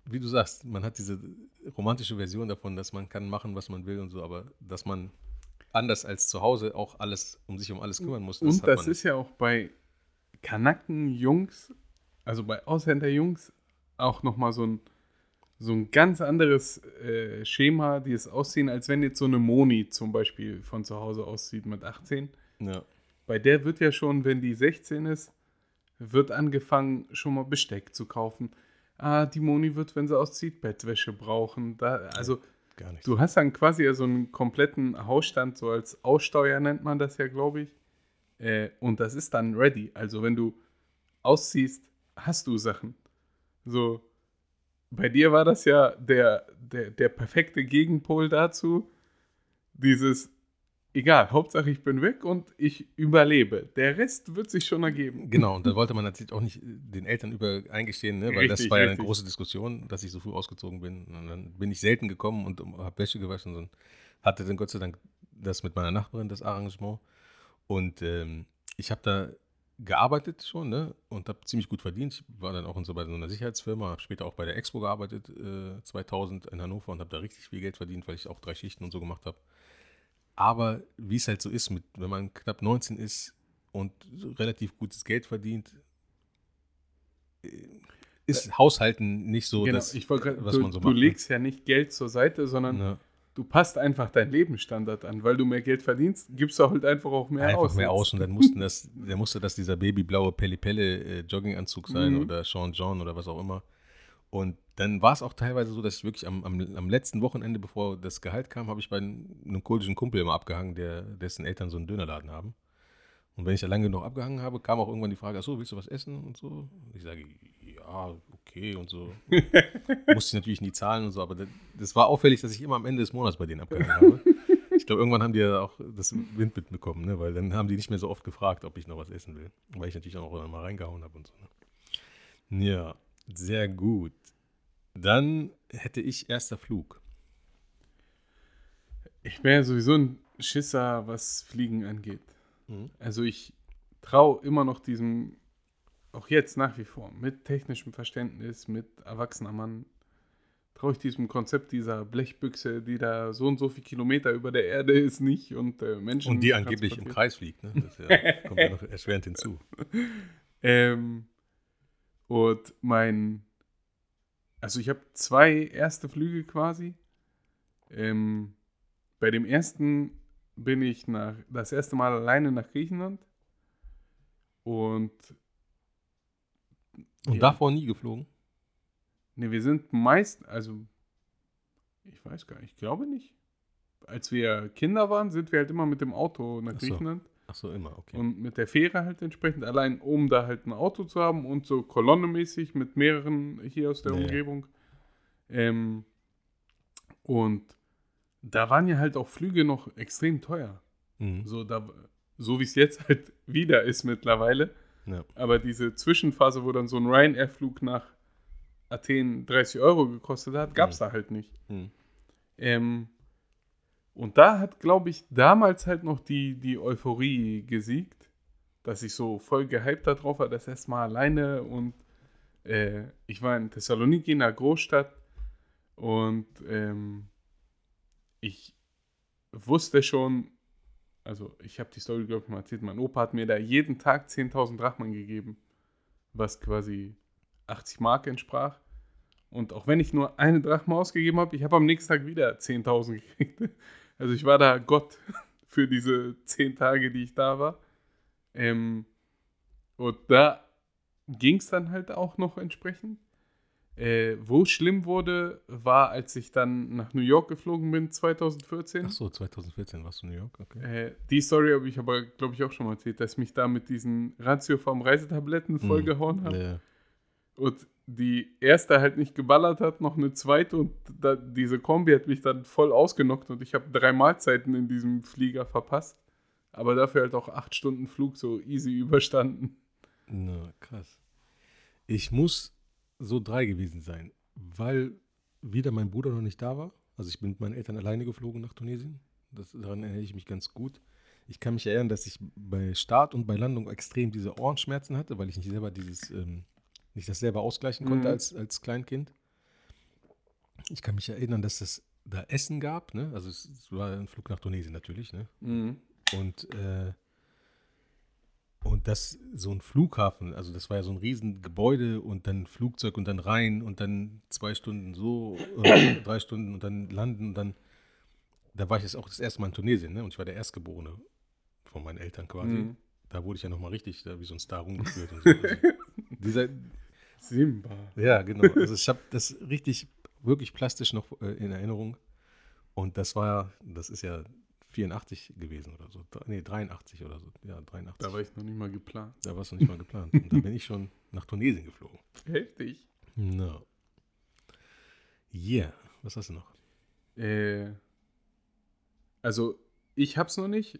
[SPEAKER 2] wie du sagst, man hat diese romantische Version davon, dass man kann machen, was man will und so, aber dass man anders als zu Hause auch alles um sich um alles kümmern muss.
[SPEAKER 3] Und
[SPEAKER 2] hat
[SPEAKER 3] das ist ja auch bei Kanaken-Jungs, also bei Ausländer-Jungs, auch nochmal so ein, so ein ganz anderes äh, Schema, die es aussehen, als wenn jetzt so eine Moni zum Beispiel von zu Hause aussieht mit 18.
[SPEAKER 2] Ja,
[SPEAKER 3] Bei der wird ja schon, wenn die 16 ist, wird angefangen, schon mal Besteck zu kaufen. Ah, die Moni wird, wenn sie auszieht, Bettwäsche brauchen. Da, also
[SPEAKER 2] gar nicht.
[SPEAKER 3] Du hast dann quasi ja so einen kompletten Hausstand, so als Aussteuer nennt man das ja, glaube ich. Äh, und das ist dann ready. Also wenn du ausziehst, hast du Sachen. So, bei dir war das ja der, der, der perfekte Gegenpol dazu. Dieses, egal, Hauptsache ich bin weg und ich überlebe. Der Rest wird sich schon ergeben.
[SPEAKER 2] Genau, und da wollte man natürlich auch nicht den Eltern über eingestehen, ne? weil das
[SPEAKER 3] Richtig,
[SPEAKER 2] war ja eine große Diskussion, dass ich so früh ausgezogen bin. Und dann bin ich selten gekommen und habe Wäsche gewaschen und hatte dann Gott sei Dank das mit meiner Nachbarin, das Arrangement. Und ähm, ich habe da gearbeitet schon ne? und habe ziemlich gut verdient. Ich war dann auch in so bei so einer Sicherheitsfirma, habe später auch bei der Expo gearbeitet, äh, 2000 in Hannover und habe da richtig viel Geld verdient, weil ich auch drei Schichten und so gemacht habe. Aber wie es halt so ist, mit, wenn man knapp 19 ist und relativ gutes Geld verdient, äh, ist Haushalten nicht so
[SPEAKER 3] genau,
[SPEAKER 2] das,
[SPEAKER 3] gerade,
[SPEAKER 2] was
[SPEAKER 3] du,
[SPEAKER 2] man so
[SPEAKER 3] du
[SPEAKER 2] macht. ne?
[SPEAKER 3] legst ja nicht Geld zur Seite, sondern
[SPEAKER 2] Ja,
[SPEAKER 3] du passt einfach deinen Lebensstandard an. Weil du mehr Geld verdienst, gibst du halt einfach auch mehr
[SPEAKER 2] einfach
[SPEAKER 3] aus.
[SPEAKER 2] mehr aus und dann mussten das, (laughs) der musste das dieser babyblaue Pelle-Pelle äh, sein
[SPEAKER 3] Mhm.
[SPEAKER 2] oder Sean John oder was auch immer. Und dann war es auch teilweise so, dass ich wirklich am, am, am letzten Wochenende, bevor das Gehalt kam, habe ich bei einem, kurdischen Kumpel immer abgehangen, der, dessen Eltern so einen Dönerladen haben. Und wenn ich da lange genug abgehangen habe, kam auch irgendwann die Frage, achso, willst du was essen und so? Ich sage, ja, okay und so. (laughs) Musste ich natürlich nie zahlen und so, aber das, das war auffällig, dass ich immer am Ende des Monats bei denen abgehangen habe. Ich glaube, irgendwann haben die ja auch das Wind mitbekommen, ne? weil dann haben die nicht mehr so oft gefragt, ob ich noch was essen will. Weil ich natürlich auch mal reingehauen habe und so. Ne? Ja, sehr gut. Dann hätte ich erster Flug.
[SPEAKER 3] Ich bin ja sowieso ein Schisser, was Fliegen angeht.
[SPEAKER 2] Mhm.
[SPEAKER 3] Also ich traue immer noch diesem, auch jetzt nach wie vor, mit technischem Verständnis, mit erwachsener Mann, traue ich diesem Konzept dieser Blechbüchse, die da so und so viele Kilometer über der Erde ist, nicht und äh, Menschen.
[SPEAKER 2] Und die angeblich im. Kreis fliegt. Ne? Das ja, (laughs) kommt ja noch erschwerend hinzu.
[SPEAKER 3] Ähm, und mein, also ich habe zwei erste Flüge quasi. Ähm, bei dem ersten bin ich nach, das erste Mal alleine nach Griechenland. Und
[SPEAKER 2] Und
[SPEAKER 3] Ja.
[SPEAKER 2] davor nie geflogen?
[SPEAKER 3] ne, wir sind meist, also ich weiß gar nicht, ich glaube nicht. Als wir Kinder waren, sind wir halt immer mit dem Auto nach. Griechenland.
[SPEAKER 2] Ach so, immer, okay.
[SPEAKER 3] Und mit der Fähre halt entsprechend, allein um da halt ein Auto zu haben und so kolonnemäßig mit mehreren hier aus der
[SPEAKER 2] ja.
[SPEAKER 3] Umgebung. Ähm, und da waren ja halt auch Flüge noch extrem teuer.
[SPEAKER 2] Mhm.
[SPEAKER 3] So, da, so wie es jetzt halt (laughs) wieder ist mittlerweile.
[SPEAKER 2] Ja.
[SPEAKER 3] Aber diese Zwischenphase, wo dann so ein Ryanair-Flug nach Athen 30 Euro gekostet hat, gab es da halt nicht.
[SPEAKER 2] Mhm.
[SPEAKER 3] Ähm, und da hat, glaube ich, damals halt noch die, die Euphorie gesiegt, dass ich so voll gehypt darauf war, das erste Mal alleine und äh, ich war in Thessaloniki, in einer Großstadt und ähm, ich wusste schon, also ich habe die Story, glaube ich, mal erzählt, mein Opa hat mir da jeden Tag 10.000 Drachmen gegeben, was quasi 80 Mark entsprach. Und auch wenn ich nur eine Drachme ausgegeben habe, ich habe am nächsten Tag wieder 10.000 gekriegt. (laughs) Also ich war da Gott (laughs) für diese 10 Tage, die ich da war. Ähm, und da ging es dann halt auch noch entsprechend. Äh, wo es schlimm wurde, war, als ich dann nach New York geflogen bin, 2014.
[SPEAKER 2] Ach so, 2014 warst du in New York, okay.
[SPEAKER 3] Äh, die Story habe ich aber, glaube ich, auch schon mal erzählt, dass ich mich da mit diesen Ratiofarm Reisetabletten vollgehauen habe.
[SPEAKER 2] Ja.
[SPEAKER 3] Und die erste halt nicht geballert hat, noch eine zweite und da, diese Kombi hat mich dann voll ausgenockt und ich habe drei Mahlzeiten in diesem Flieger verpasst. Aber dafür halt auch acht Stunden Flug so easy (laughs) überstanden.
[SPEAKER 2] Na, krass. Ich muss so drei gewesen sein, weil wieder mein Bruder noch nicht da war. Also ich bin mit meinen Eltern alleine geflogen nach Tunesien. Das, daran erinnere ich mich ganz gut. Ich kann mich erinnern, dass ich bei Start und bei Landung extrem diese Ohrenschmerzen hatte, weil ich nicht selber dieses, ähm, nicht das selber ausgleichen konnte
[SPEAKER 3] Mhm.
[SPEAKER 2] als, als Kleinkind. Ich kann mich erinnern, dass es da Essen gab, ne? Also es, es war ein Flug nach Tunesien natürlich, ne? Und, äh, und das so ein Flughafen, also das war ja so ein riesen Gebäude und dann Flugzeug und dann rein und dann zwei Stunden so, (coughs) drei Stunden und dann landen und dann, da war ich jetzt auch das erste Mal in Tunesien, ne? Und ich war der Erstgeborene von meinen Eltern quasi.
[SPEAKER 3] Mhm.
[SPEAKER 2] Da wurde ich ja nochmal richtig da wie so ein Star rumgeführt und (laughs) so. Also, dieser,
[SPEAKER 3] Simba.
[SPEAKER 2] ja, genau. Also ich habe das richtig, wirklich plastisch noch äh, in Erinnerung. Und das war, das ist ja 84 gewesen oder so. Nee, 83 oder so. Ja, 83.
[SPEAKER 3] Da war ich noch nicht mal geplant.
[SPEAKER 2] Da warst du nicht mal geplant. Und da bin ich schon nach Tunesien geflogen.
[SPEAKER 3] Heftig.
[SPEAKER 2] No. Yeah. Was hast du noch?
[SPEAKER 3] Äh, also, ich hab's noch nicht,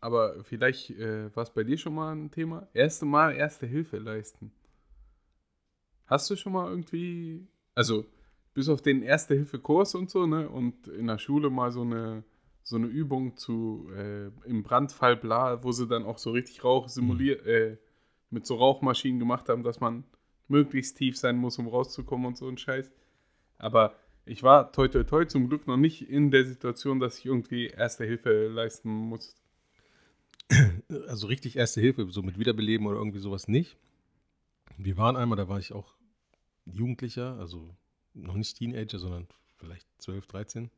[SPEAKER 3] aber vielleicht äh, war es bei dir schon mal ein Thema. Erste Mal Erste Hilfe leisten. Hast du schon mal irgendwie, also bis auf den Erste-Hilfe-Kurs und so, ne? Und in der Schule mal so eine, so eine Übung zu äh, im Brandfall bla, wo sie dann auch so richtig Rauch simuliert, äh, mit so Rauchmaschinen gemacht haben, dass man möglichst tief sein muss, um rauszukommen und so ein Scheiß. Aber ich war toi toi toi zum Glück noch nicht in der Situation, dass ich irgendwie Erste Hilfe leisten muss.
[SPEAKER 2] Also richtig Erste Hilfe, so mit Wiederbeleben oder irgendwie sowas nicht. Wir waren einmal, da war ich auch Jugendlicher, also noch nicht Teenager, sondern vielleicht 12, 13.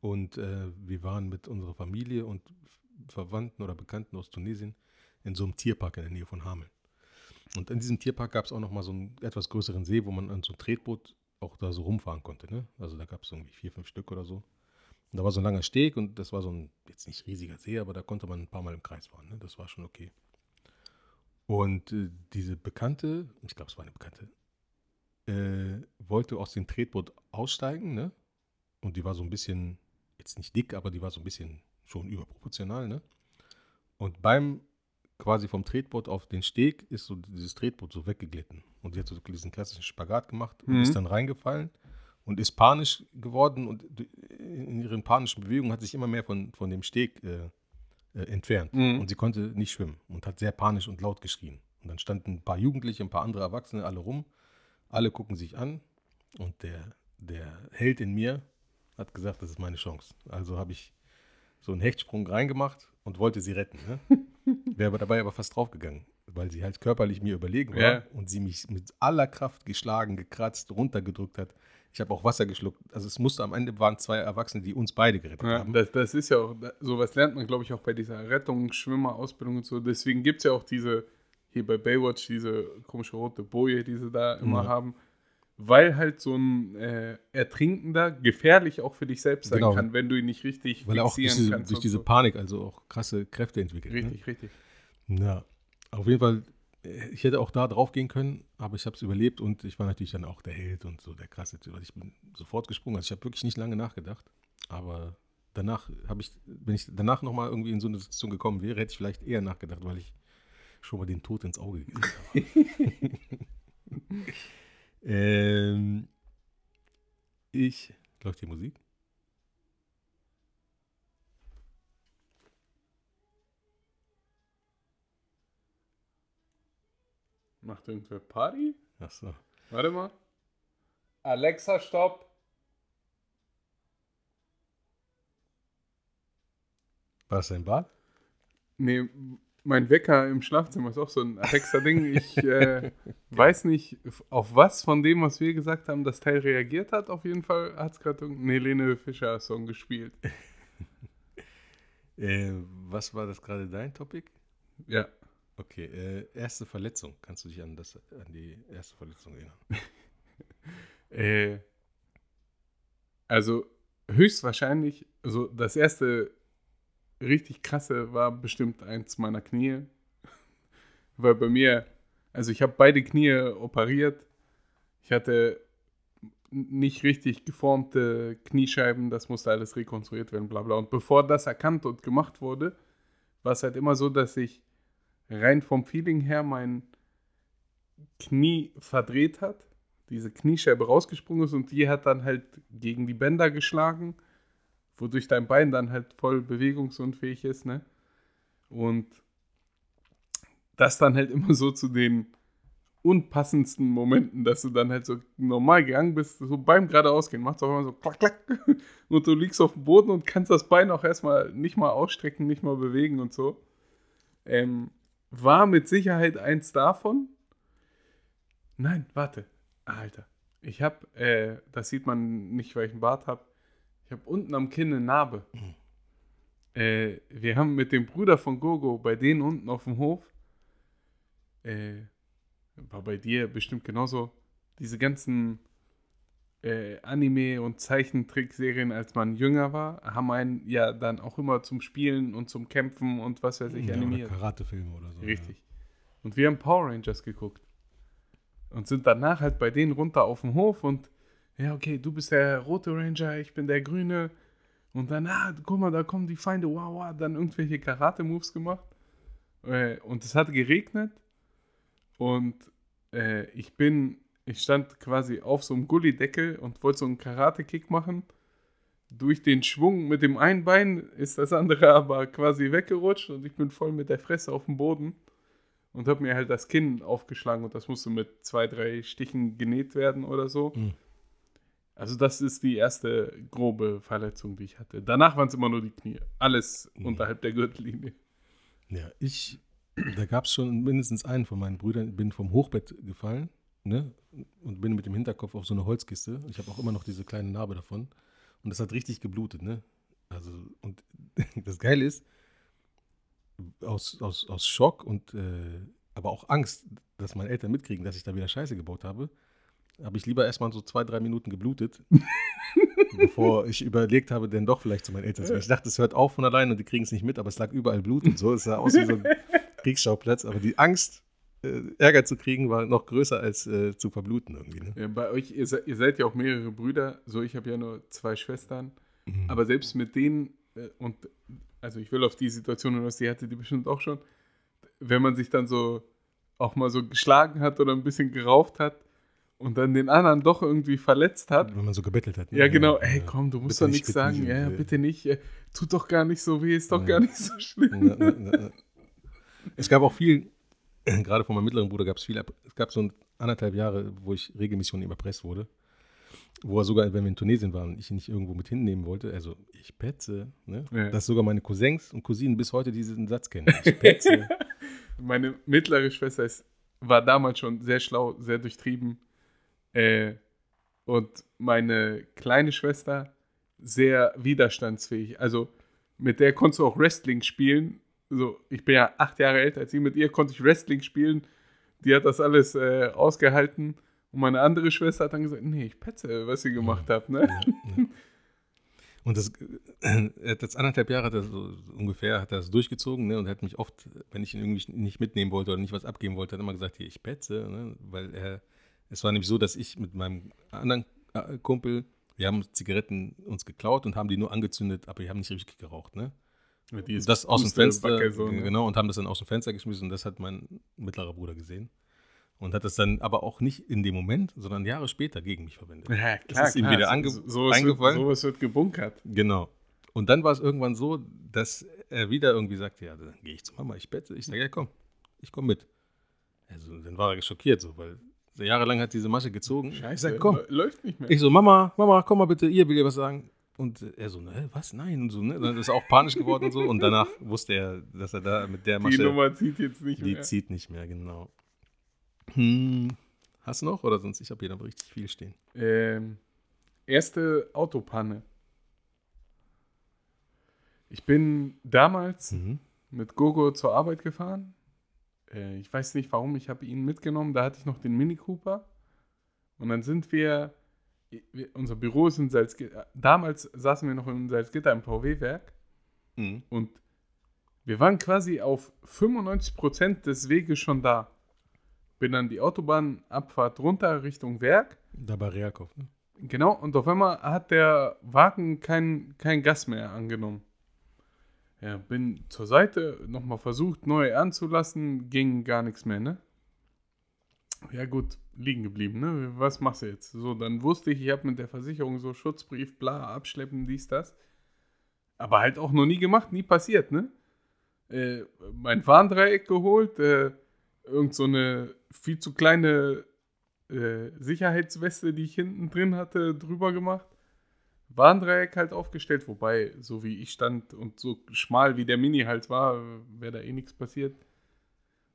[SPEAKER 2] Und äh, wir waren mit unserer Familie und Verwandten oder Bekannten aus Tunesien in so einem Tierpark in der Nähe von Hameln. Und in diesem Tierpark gab es auch noch mal so einen etwas größeren See, wo man an so ein Tretboot auch da so rumfahren konnte. Ne? Also da gab es irgendwie vier, fünf Stück oder so. Und da war so ein langer Steg und das war so ein, jetzt nicht riesiger See, aber da konnte man ein paar Mal im Kreis fahren. Ne? Das war schon okay. Und äh, diese Bekannte, ich glaube, es war eine Bekannte, äh, wollte aus dem Tretboot aussteigen, ne? Und die war so ein bisschen, jetzt nicht dick, aber die war so ein bisschen schon überproportional, ne? Und beim quasi vom Tretboot auf den Steg ist so dieses Tretboot so weggeglitten. Und sie hat so diesen klassischen Spagat gemacht und
[SPEAKER 3] Mhm.
[SPEAKER 2] ist dann reingefallen und ist panisch geworden und in ihren panischen Bewegungen hat sich immer mehr von, von dem Steg äh, äh, entfernt.
[SPEAKER 3] Mhm.
[SPEAKER 2] Und sie konnte nicht schwimmen und hat sehr panisch und laut geschrien. Und dann standen ein paar Jugendliche, ein paar andere Erwachsene alle rum. Alle gucken sich an und der, der Held in mir hat gesagt, das ist meine Chance. Also habe ich so einen Hechtsprung reingemacht und wollte sie retten. Ne? (laughs) Wäre aber dabei aber fast draufgegangen, weil sie halt körperlich mir überlegen war
[SPEAKER 3] Ja.
[SPEAKER 2] und sie mich mit aller Kraft geschlagen, gekratzt, runtergedrückt hat. Ich habe auch Wasser geschluckt. Also es musste am Ende waren zwei Erwachsene, die uns beide gerettet
[SPEAKER 3] Ja,
[SPEAKER 2] haben.
[SPEAKER 3] das, das ist ja auch, sowas lernt man, glaube ich, auch bei dieser Rettung, Schwimmer-Ausbildung und so. Deswegen gibt es ja auch diese, hier bei Baywatch, diese komische rote Boje, die sie da immer
[SPEAKER 2] Ja.
[SPEAKER 3] haben. Weil halt so ein äh, Ertrinkender gefährlich auch für dich selbst sein
[SPEAKER 2] Genau.
[SPEAKER 3] kann, wenn du ihn nicht richtig
[SPEAKER 2] Weil er auch durch diese, durch diese
[SPEAKER 3] so.
[SPEAKER 2] Panik also auch krasse Kräfte entwickelt. Ne?
[SPEAKER 3] Richtig, richtig.
[SPEAKER 2] Ja, auf jeden Fall, äh, ich hätte auch da drauf gehen können, aber ich habe es überlebt und ich war natürlich dann auch der Held und so der krasse Typ. Also Ich bin sofort gesprungen. Also ich habe wirklich nicht lange nachgedacht, aber danach habe ich, wenn ich danach nochmal irgendwie in so eine Situation gekommen wäre, hätte ich vielleicht eher nachgedacht, weil ich schon mal den Tod ins Auge gesehen habe. (laughs) ähm, ich, läuft die Musik?
[SPEAKER 3] Macht irgendwer Party?
[SPEAKER 2] Achso.
[SPEAKER 3] Warte mal. Alexa, stopp.
[SPEAKER 2] War das dein Bad?
[SPEAKER 3] Nee, mein Wecker im Schlafzimmer ist auch so ein Alexa-Ding. Ich äh, (laughs) weiß nicht, auf was von dem, was wir gesagt haben, das Teil reagiert hat. Auf jeden Fall hat es gerade einen Helene Fischer-Song gespielt. (laughs)
[SPEAKER 2] Äh, was war das gerade dein Topic?
[SPEAKER 3] Ja.
[SPEAKER 2] Okay, äh, erste Verletzung. Kannst du dich an, das, an die erste Verletzung erinnern? (laughs)
[SPEAKER 3] Äh, also höchstwahrscheinlich, also das erste richtig krasse war bestimmt eins meiner Knie. Weil bei mir, also ich habe beide Knie operiert. Ich hatte nicht richtig geformte Kniescheiben, das musste alles rekonstruiert werden, bla bla. Und bevor das erkannt und gemacht wurde, war es halt immer so, dass ich rein vom Feeling her mein Knie verdreht hat, diese Kniescheibe rausgesprungen ist und die hat dann halt gegen die Bänder geschlagen, wodurch dein Bein dann halt voll bewegungsunfähig ist, ne? Und das dann halt (laughs) immer so zu den unpassendsten Momenten, dass du dann halt so normal gegangen bist, so beim geradeausgehen, macht es auch immer so klack, klack (laughs) und du liegst auf dem Boden und kannst das Bein auch erstmal nicht mal ausstrecken, nicht mal bewegen und so. Ähm, war mit Sicherheit eins davon. Nein, warte. Alter. Ich habe, äh, das sieht man nicht, weil ich einen Bart habe. Ich habe unten am Kinn eine Narbe. Äh, wir haben mit dem Bruder von Gogo bei denen unten auf dem Hof, äh, war bei dir bestimmt genauso, diese ganzen äh, Anime- und Zeichentrickserien, als man jünger war, haben einen ja dann auch immer zum Spielen und zum Kämpfen und was weiß ich
[SPEAKER 2] Ja,
[SPEAKER 3] animiert.
[SPEAKER 2] Karatefilme oder so.
[SPEAKER 3] Richtig. Und wir haben Power Rangers geguckt. Und sind danach halt bei denen runter auf dem Hof und ja, okay, du bist der rote Ranger, ich bin der grüne. Und dann, ah, guck mal, da kommen die Feinde, wow, wow, dann irgendwelche Karate-Moves gemacht. Äh, und es hat geregnet. Und äh, ich bin, ich stand quasi auf so einem Gullideckel und wollte so einen Karate-Kick machen. Durch den Schwung mit dem einen Bein ist das andere aber quasi weggerutscht und ich bin voll mit der Fresse auf dem Boden und habe mir halt das Kinn aufgeschlagen und das musste mit zwei, drei Stichen genäht werden oder so.
[SPEAKER 2] Mhm.
[SPEAKER 3] Also das ist die erste grobe Verletzung, die ich hatte. Danach waren es immer nur die Knie. Alles
[SPEAKER 2] Mhm.
[SPEAKER 3] unterhalb der Gürtellinie.
[SPEAKER 2] Ja, ich, (clears throat) da gab es schon mindestens einen von meinen Brüdern, bin vom Hochbett gefallen, ne? Und bin mit dem Hinterkopf auf so eine Holzkiste. Ich habe auch immer noch diese kleine Narbe davon. Und das hat richtig geblutet, ne? Also, und (laughs) das Geile ist, aus, aus, aus Schock und äh, aber auch Angst, dass meine Eltern mitkriegen, dass ich da wieder Scheiße gebaut habe, habe ich lieber erstmal so zwei, drei Minuten geblutet, (laughs) bevor ich überlegt habe, denn doch vielleicht zu meinen Eltern zu gehen. Ich dachte, es hört auf von allein und die kriegen es nicht mit, aber es lag überall Blut und so. Es sah aus wie so ein (laughs) Kriegsschauplatz, aber die Angst, äh, Ärger zu kriegen, war noch größer als äh, zu verbluten irgendwie. Ne?
[SPEAKER 3] Ja, bei euch, ihr, se- ihr seid ja auch mehrere Brüder. So, ich habe ja nur zwei Schwestern. Aber selbst mit denen, äh, und also ich will auf die Situation hinaus, die hatte die bestimmt auch schon, wenn man sich dann so auch mal so geschlagen hat oder ein bisschen gerauft hat und dann den anderen doch irgendwie verletzt hat.
[SPEAKER 2] Wenn man so gebettelt hat. ne?
[SPEAKER 3] Ja, genau.
[SPEAKER 2] Ja,
[SPEAKER 3] Ey, komm, du musst doch
[SPEAKER 2] nicht,
[SPEAKER 3] nichts sagen.
[SPEAKER 2] nicht,
[SPEAKER 3] ja, ja,
[SPEAKER 2] äh,
[SPEAKER 3] bitte nicht. Äh, Tut doch gar nicht so weh, ist doch
[SPEAKER 2] Ja.
[SPEAKER 3] gar nicht so schlimm.
[SPEAKER 2] Ja, ja, ja. Es gab auch viel, (clears throat) gerade von meinem mittleren Bruder gab es viel, es gab so anderthalb Jahre, wo ich regelmäßig von ihm erpresst wurde. Wo er sogar, wenn wir in Tunesien waren, ich ihn nicht irgendwo mit hinnehmen wollte, also ich petze, ne? Dass sogar meine Cousins und Cousinen bis heute diesen Satz kennen. Ich petze. (laughs)
[SPEAKER 3] Meine mittlere Schwester ist, war damals schon sehr schlau, sehr durchtrieben. Äh, und meine kleine Schwester sehr widerstandsfähig. Also mit der konntest du auch Wrestling spielen. So, ich bin ja acht Jahre älter als sie. Mit ihr konnte ich Wrestling spielen. Die hat das alles äh, ausgehalten. Und meine andere Schwester hat dann gesagt, nee, ich petze, was sie gemacht hat. Ne?
[SPEAKER 2] Und das, äh, das anderthalb Jahre hat er so ungefähr hat das durchgezogen ne, und hat mich oft, wenn ich ihn irgendwie nicht mitnehmen wollte oder nicht was abgeben wollte, hat er immer gesagt, hier, ich petze, ne, weil er, es war nämlich so, dass ich mit meinem anderen äh, Kumpel, wir haben Zigaretten uns geklaut und haben die nur angezündet, aber wir haben nicht richtig geraucht, ne?
[SPEAKER 3] Die ist
[SPEAKER 2] das aus dem Fenster,
[SPEAKER 3] so, ne?
[SPEAKER 2] genau, und haben das dann aus dem Fenster geschmissen und das hat mein mittlerer Bruder gesehen. Und hat das dann aber auch nicht in dem Moment, sondern Jahre später gegen mich verwendet.
[SPEAKER 3] Ja,
[SPEAKER 2] Das ist ihm wieder ange-
[SPEAKER 3] so, sowas
[SPEAKER 2] eingefallen.
[SPEAKER 3] Wird, sowas wird gebunkert.
[SPEAKER 2] Genau. Und dann war es irgendwann so, dass er wieder irgendwie sagte, ja, dann gehe ich zu Mama, ich bette. Ich sage, ja, komm, ich komme mit. Also, dann war er schockiert so, weil jahrelang hat diese Masche gezogen. Ich
[SPEAKER 3] Scheiße,
[SPEAKER 2] sag, komm.
[SPEAKER 3] lä- läuft nicht mehr.
[SPEAKER 2] Ich so, Mama, Mama, komm mal bitte, ihr will ihr was sagen. Und er so, ne, was? Nein. Und so, ne? Dann ist er auch panisch geworden und so. Und danach wusste er, dass er da mit der
[SPEAKER 3] die
[SPEAKER 2] Masche,
[SPEAKER 3] Nummer zieht jetzt nicht
[SPEAKER 2] die
[SPEAKER 3] mehr.
[SPEAKER 2] zieht nicht mehr, genau. Hm. Hast du noch? Oder sonst, ich habe hier noch richtig viel stehen.
[SPEAKER 3] Ähm, erste Autopanne. Ich bin damals
[SPEAKER 2] Mhm.
[SPEAKER 3] mit Gogo zur Arbeit gefahren. Äh, ich weiß nicht warum, ich habe ihn mitgenommen. Da hatte ich noch den Mini Cooper. Und dann sind wir wir, unser Büro ist in Salzgitter. Damals saßen wir noch in Salzgitter im VW-Werk
[SPEAKER 2] Mhm.
[SPEAKER 3] und wir waren quasi auf 95% des Weges schon da. Bin dann die Autobahnabfahrt runter Richtung Werk.
[SPEAKER 2] Da bei Realkopf, ne?
[SPEAKER 3] Genau, und auf einmal hat der Wagen kein, kein Gas mehr angenommen. Ja, bin zur Seite, nochmal versucht, neu anzulassen, ging gar nichts mehr, ne? Ja gut, liegen geblieben, ne? Was machst du jetzt? So, dann wusste ich, ich habe mit der Versicherung so Schutzbrief, bla, abschleppen, dies, das. Aber halt auch noch nie gemacht, nie passiert, ne? Äh, mein Warndreieck geholt, äh, irgend so eine viel zu kleine äh, Sicherheitsweste, die ich hinten drin hatte, drüber gemacht. Warndreieck halt aufgestellt, wobei, so wie ich stand und so schmal wie der Mini halt war, wäre da eh nichts passiert.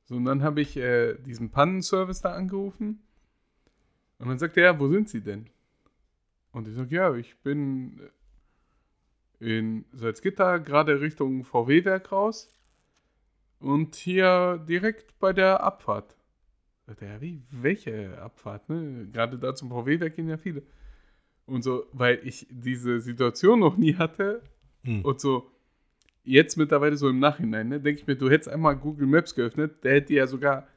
[SPEAKER 3] So, und dann habe ich äh, diesen Pannenservice da angerufen. Und dann sagt er, ja, wo sind Sie denn? Und ich sage, ja, ich bin in Salzgitter, gerade Richtung VW-Werk raus. Und hier direkt bei der Abfahrt. Sagt er, ja, wie? Welche Abfahrt? Ne? Gerade da zum VW-Werk gehen ja viele. Und so, weil ich diese Situation noch nie hatte
[SPEAKER 2] Mhm.
[SPEAKER 3] und so jetzt mittlerweile so im Nachhinein, ne, denke ich mir, du hättest einmal Google Maps geöffnet, der hätte ja sogar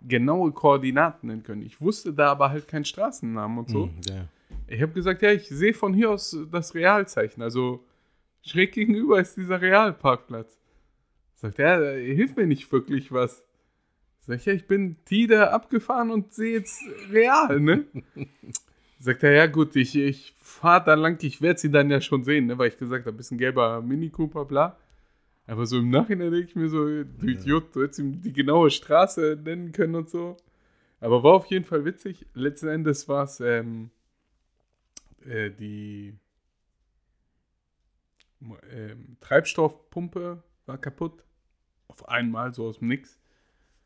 [SPEAKER 3] genaue Koordinaten nennen können. Ich wusste da aber halt keinen Straßennamen und so.
[SPEAKER 2] Mhm, ja.
[SPEAKER 3] Ich habe gesagt, ja, ich sehe von hier aus das Realzeichen. Also schräg gegenüber ist dieser Realparkplatz. Sagt er, ja, hilft mir nicht wirklich was. Sag ich, ja, ich bin Tide abgefahren und sehe jetzt real, ne? (laughs) Sagt er, ja gut, ich, ich fahre da lang, ich werde sie dann ja schon sehen, ne? Weil ich gesagt habe, bisschen gelber Mini Cooper, bla. Aber so im Nachhinein denke ich mir so, du Idiot, du hättest ihm die genaue Straße nennen können und so. Aber war auf jeden Fall witzig. Letzten Endes war es ähm, äh, die ähm, Treibstoffpumpe war kaputt. Auf einmal, so aus dem Nix.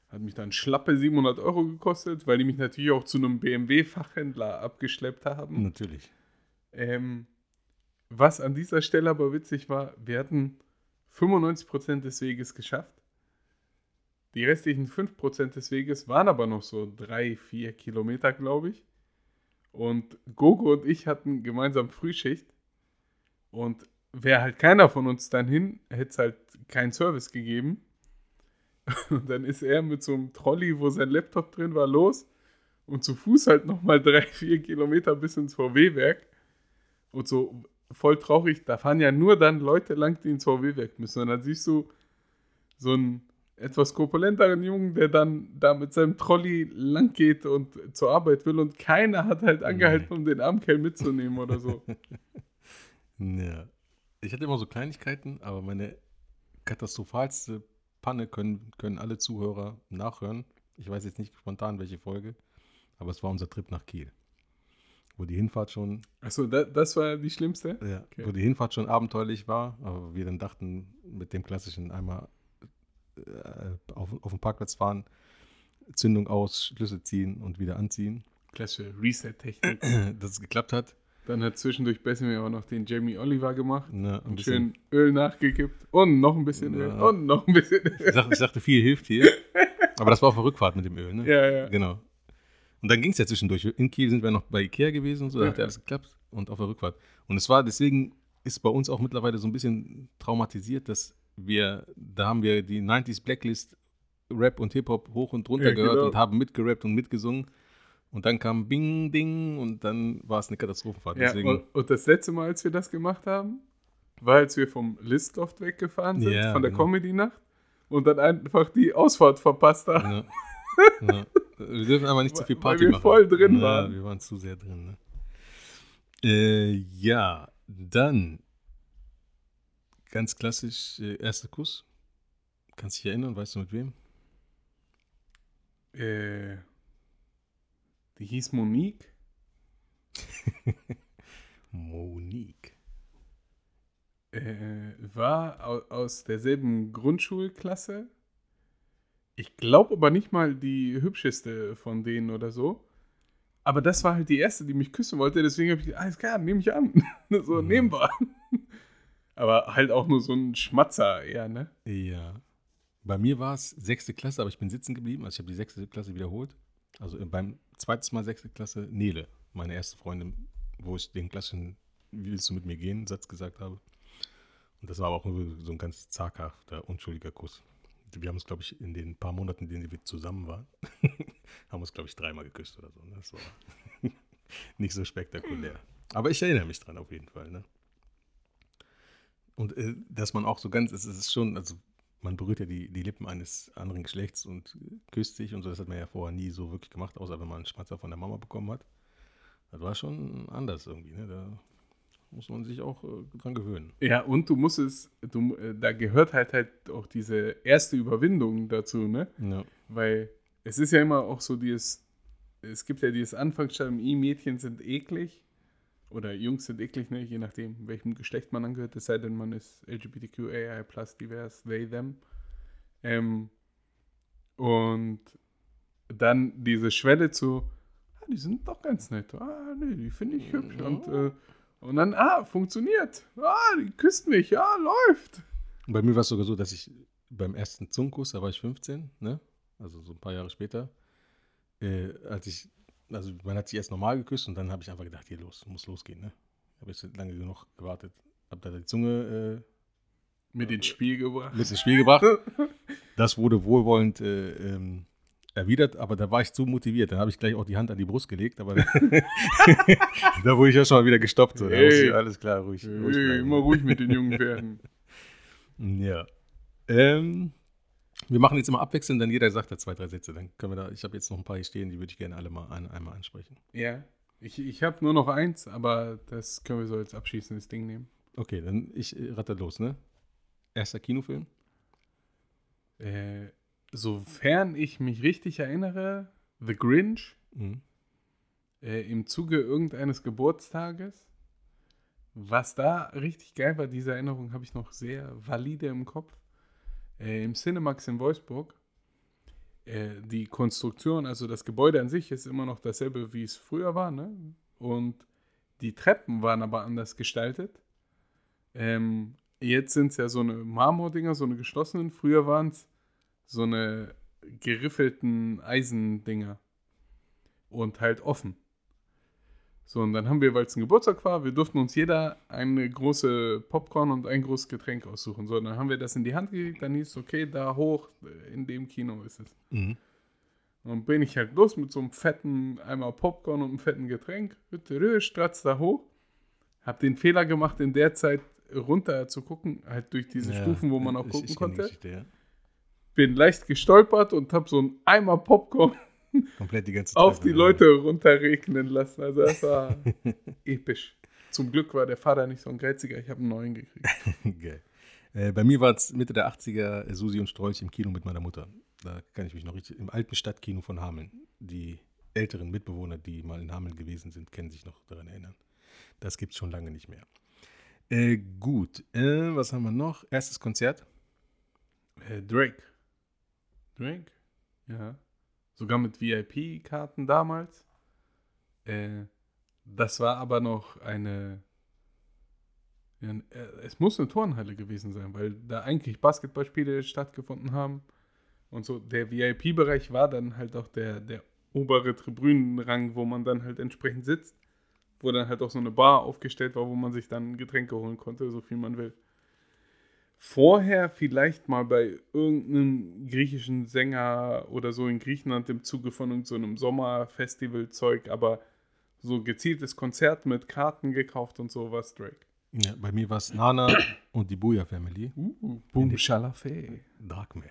[SPEAKER 3] Hat mich dann schlappe 700 Euro gekostet, weil die mich natürlich auch zu einem BMW-Fachhändler abgeschleppt haben.
[SPEAKER 2] Natürlich.
[SPEAKER 3] Ähm, was an dieser Stelle aber witzig war, wir hatten 95% des Weges geschafft. Die restlichen 5% des Weges waren aber noch so 3, 4 Kilometer, glaube ich. Und Gogo und ich hatten gemeinsam Frühschicht. Und wäre halt keiner von uns dann hin, hätte es halt keinen Service gegeben. (laughs) Und dann ist er mit so einem Trolley, wo sein Laptop drin war, los. Und zu Fuß halt nochmal drei, vier Kilometer bis ins VW-Werk. Und so voll traurig, da fahren ja nur dann Leute lang, die ins VW-Werk müssen. Und dann siehst du so einen etwas korpulenteren Jungen, der dann da mit seinem Trolley lang geht und zur Arbeit will und keiner hat halt angehalten, um den Armkerl mitzunehmen oder so. (laughs)
[SPEAKER 2] Ja. Ich hatte immer so Kleinigkeiten, aber meine katastrophalste Panne können, können alle Zuhörer nachhören. Ich weiß jetzt nicht spontan, welche Folge, aber es war unser Trip nach Kiel. Wo die Hinfahrt schon,
[SPEAKER 3] Achso, da, das war die schlimmste?
[SPEAKER 2] ja,
[SPEAKER 3] Okay.
[SPEAKER 2] wo die Hinfahrt schon abenteuerlich war, aber wir dann dachten, mit dem klassischen einmal äh, auf, auf den Parkplatz fahren, Zündung aus, Schlüssel ziehen und wieder anziehen,
[SPEAKER 3] Klasse Reset-Technik. (clears throat)
[SPEAKER 2] dass es geklappt hat.
[SPEAKER 3] Dann hat zwischendurch Bessemir auch noch den Jamie Oliver gemacht.
[SPEAKER 2] Ne, ein
[SPEAKER 3] Und
[SPEAKER 2] bisschen-
[SPEAKER 3] schön Öl nachgekippt. Und noch ein bisschen Öl.
[SPEAKER 2] Ja.
[SPEAKER 3] Und noch ein bisschen
[SPEAKER 2] Ich
[SPEAKER 3] Öl.
[SPEAKER 2] dachte, ich dachte, viel hilft hier. Aber das war auf der Rückfahrt mit dem Öl, ne?
[SPEAKER 3] Ja, ja.
[SPEAKER 2] Genau. Und dann ging es ja zwischendurch. In Kiel sind wir noch bei Ikea gewesen und so, da
[SPEAKER 3] Ja,
[SPEAKER 2] hat ja
[SPEAKER 3] ja.
[SPEAKER 2] alles geklappt. Und auf der Rückfahrt. Und es war, deswegen ist bei uns auch mittlerweile so ein bisschen traumatisiert, dass wir, da haben wir die 90s Blacklist Rap und Hip-Hop hoch und runter
[SPEAKER 3] Ja,
[SPEAKER 2] gehört
[SPEAKER 3] genau.
[SPEAKER 2] und haben mitgerappt und mitgesungen. Und dann kam Bing, Ding und dann war es eine Katastrophenfahrt.
[SPEAKER 3] Ja, und, und das letzte Mal, als wir das gemacht haben, war, als wir vom Listloft weggefahren sind,
[SPEAKER 2] Ja,
[SPEAKER 3] von der
[SPEAKER 2] genau.
[SPEAKER 3] Comedy-Nacht, und dann einfach die Ausfahrt verpasst haben.
[SPEAKER 2] Ja. Ja. Wir dürfen aber nicht zu viel
[SPEAKER 3] Weil
[SPEAKER 2] Party
[SPEAKER 3] wir
[SPEAKER 2] machen.
[SPEAKER 3] voll drin waren.
[SPEAKER 2] Wir waren zu sehr drin. Ne? Äh, ja, dann ganz klassisch äh, erster Kuss. Kannst dich erinnern, weißt du mit wem?
[SPEAKER 3] Äh, die hieß Monique. (laughs)
[SPEAKER 2] Monique.
[SPEAKER 3] Äh, war au, aus derselben Grundschulklasse. Ich glaube aber nicht mal die hübscheste von denen oder so. Aber das war halt die erste, die mich küssen wollte. Deswegen habe ich gesagt, alles klar, nehme ich an. (laughs) so,
[SPEAKER 2] Mhm.
[SPEAKER 3] nehmen wir. (laughs) aber halt auch nur so ein Schmatzer eher, ne?
[SPEAKER 2] Ja. Bei mir war es sechste Klasse, aber ich bin sitzen geblieben. Also ich habe die sechste Klasse wiederholt. Also äh, beim zweites Mal sechste Klasse Nele, meine erste Freundin wo ich den klassischen Wie willst du mit mir gehen? Satz gesagt habe. Und das war aber auch nur so ein ganz zaghafter, unschuldiger Kuss. Wir haben uns, glaube ich, in den paar Monaten, in denen wir zusammen waren, (laughs) haben uns, glaube ich, dreimal geküsst oder so. ne? Das war (laughs) nicht so spektakulär. Aber ich erinnere mich dran auf jeden Fall. Ne? Und äh, dass man auch so ganz, es ist schon, also man berührt ja die, die Lippen eines anderen Geschlechts und küsst sich und so. Das hat man ja vorher nie so wirklich gemacht, außer wenn man einen Schmatzer von der Mama bekommen hat. Das war schon anders irgendwie. Ne? Da muss man sich auch äh, dran gewöhnen.
[SPEAKER 3] Ja, und du musst es, du, äh, da gehört halt halt auch diese erste Überwindung dazu, ne?
[SPEAKER 2] Ja.
[SPEAKER 3] Weil es ist ja immer auch so dieses, es gibt ja dieses Anfangsstadium, I, Mädchen sind eklig oder Jungs sind eklig, ne? je nachdem, welchem Geschlecht man angehört, es sei denn, man ist LGBTQAI plus divers, they, them. Ähm, und dann diese Schwelle zu, ah, die sind doch ganz nett, ah, nee, die finde ich hübsch. Und, äh, und dann, ah, funktioniert, ah, die küsst mich, ja, läuft.
[SPEAKER 2] Und bei mir war es sogar so, dass ich beim ersten Zungenkuss, da war ich 15, ne? also so ein paar Jahre später, äh, als ich, also man hat sich erst normal geküsst und dann habe ich einfach gedacht, hier los, muss losgehen. Ne? Habe ich lange genug gewartet, habe da die Zunge
[SPEAKER 3] Mit ins Spiel gebracht.
[SPEAKER 2] äh, mit ins Spiel gebracht. Das wurde wohlwollend äh, ähm, erwidert, aber da war ich zu motiviert. Dann habe ich gleich auch die Hand an die Brust gelegt, aber (laughs) da wurde ich ja schon mal wieder gestoppt. So. Da
[SPEAKER 3] Hey.
[SPEAKER 2] ich, alles klar, ruhig. ruhig
[SPEAKER 3] Hey,
[SPEAKER 2] bleiben.
[SPEAKER 3] immer ruhig mit den jungen Pferden. (laughs)
[SPEAKER 2] Ja. Ähm, wir machen jetzt immer abwechselnd, dann jeder sagt da zwei, drei Sätze. Dann können wir da, ich habe jetzt noch ein paar hier stehen, die würde ich gerne alle mal ein, einmal ansprechen.
[SPEAKER 3] Ja, ich, ich habe nur noch eins, aber das können wir so als abschließendes Ding nehmen.
[SPEAKER 2] Okay, dann ich äh, ratter los, ne? Erster Kinofilm?
[SPEAKER 3] Äh, sofern ich mich richtig erinnere, The Grinch
[SPEAKER 2] Mhm.
[SPEAKER 3] äh, im Zuge irgendeines Geburtstages. Was da richtig geil war, diese Erinnerung habe ich noch sehr valide im Kopf. Äh, Im Cinemax in Wolfsburg. Äh, die Konstruktion, also das Gebäude an sich, ist immer noch dasselbe, wie es früher war. Ne? Und die Treppen waren aber anders gestaltet. Ähm, jetzt sind es ja so eine Marmordinger, so eine geschlossenen. Früher waren es so eine geriffelten Eisendinger. Und halt offen. So, und dann haben wir, weil es ein Geburtstag war, wir durften uns jeder eine große Popcorn und ein großes Getränk aussuchen. So, dann haben wir das in die Hand gekriegt, dann hieß es, okay, da hoch, in dem Kino ist es.
[SPEAKER 2] Mhm.
[SPEAKER 3] Und dann bin ich halt los mit so einem fetten Eimer Popcorn und einem fetten Getränk. Stratz da hoch. Hab den Fehler gemacht, in der Zeit runter zu gucken, halt durch diese
[SPEAKER 2] Ja,
[SPEAKER 3] Stufen, wo man auch
[SPEAKER 2] ich-
[SPEAKER 3] gucken konnte.
[SPEAKER 2] Ja.
[SPEAKER 3] Bin leicht gestolpert und hab so einen Eimer Popcorn
[SPEAKER 2] Komplett die ganze
[SPEAKER 3] auf
[SPEAKER 2] Treppe,
[SPEAKER 3] die. Leute runterregnen lassen. Also das war (laughs) episch. Zum Glück war der Vater nicht so ein Geiziger, ich habe einen neuen gekriegt. (laughs)
[SPEAKER 2] Geil. Äh, bei mir war es Mitte der 80er äh, Susi und Strolch im Kino mit meiner Mutter. Da kann ich mich noch richtig, im alten Stadtkino von Hameln. Die älteren Mitbewohner, die mal in Hameln gewesen sind, können sich noch daran erinnern. Das gibt es schon lange nicht mehr. Äh, gut, äh, was haben wir noch? Erstes Konzert.
[SPEAKER 3] Äh, Drake. Drake? Ja. Sogar mit VIP-Karten damals. Äh, das war aber noch eine. Ja, äh, es muss eine Turnhalle gewesen sein, weil da eigentlich Basketballspiele stattgefunden haben. Und so der VIP-Bereich war dann halt auch der, der obere Tribünenrang, wo man dann halt entsprechend sitzt. Wo dann halt auch so eine Bar aufgestellt war, wo man sich dann Getränke holen konnte, so viel man will vorher vielleicht mal bei irgendeinem griechischen Sänger oder so in Griechenland im Zuge von irgendeinem so Sommerfestival-Zeug, aber so gezieltes Konzert mit Karten gekauft und so was Drake.
[SPEAKER 2] Ja, bei mir war es Nana und die Booyah Family.
[SPEAKER 3] Uh, Boom Shalafé.
[SPEAKER 2] Darkman.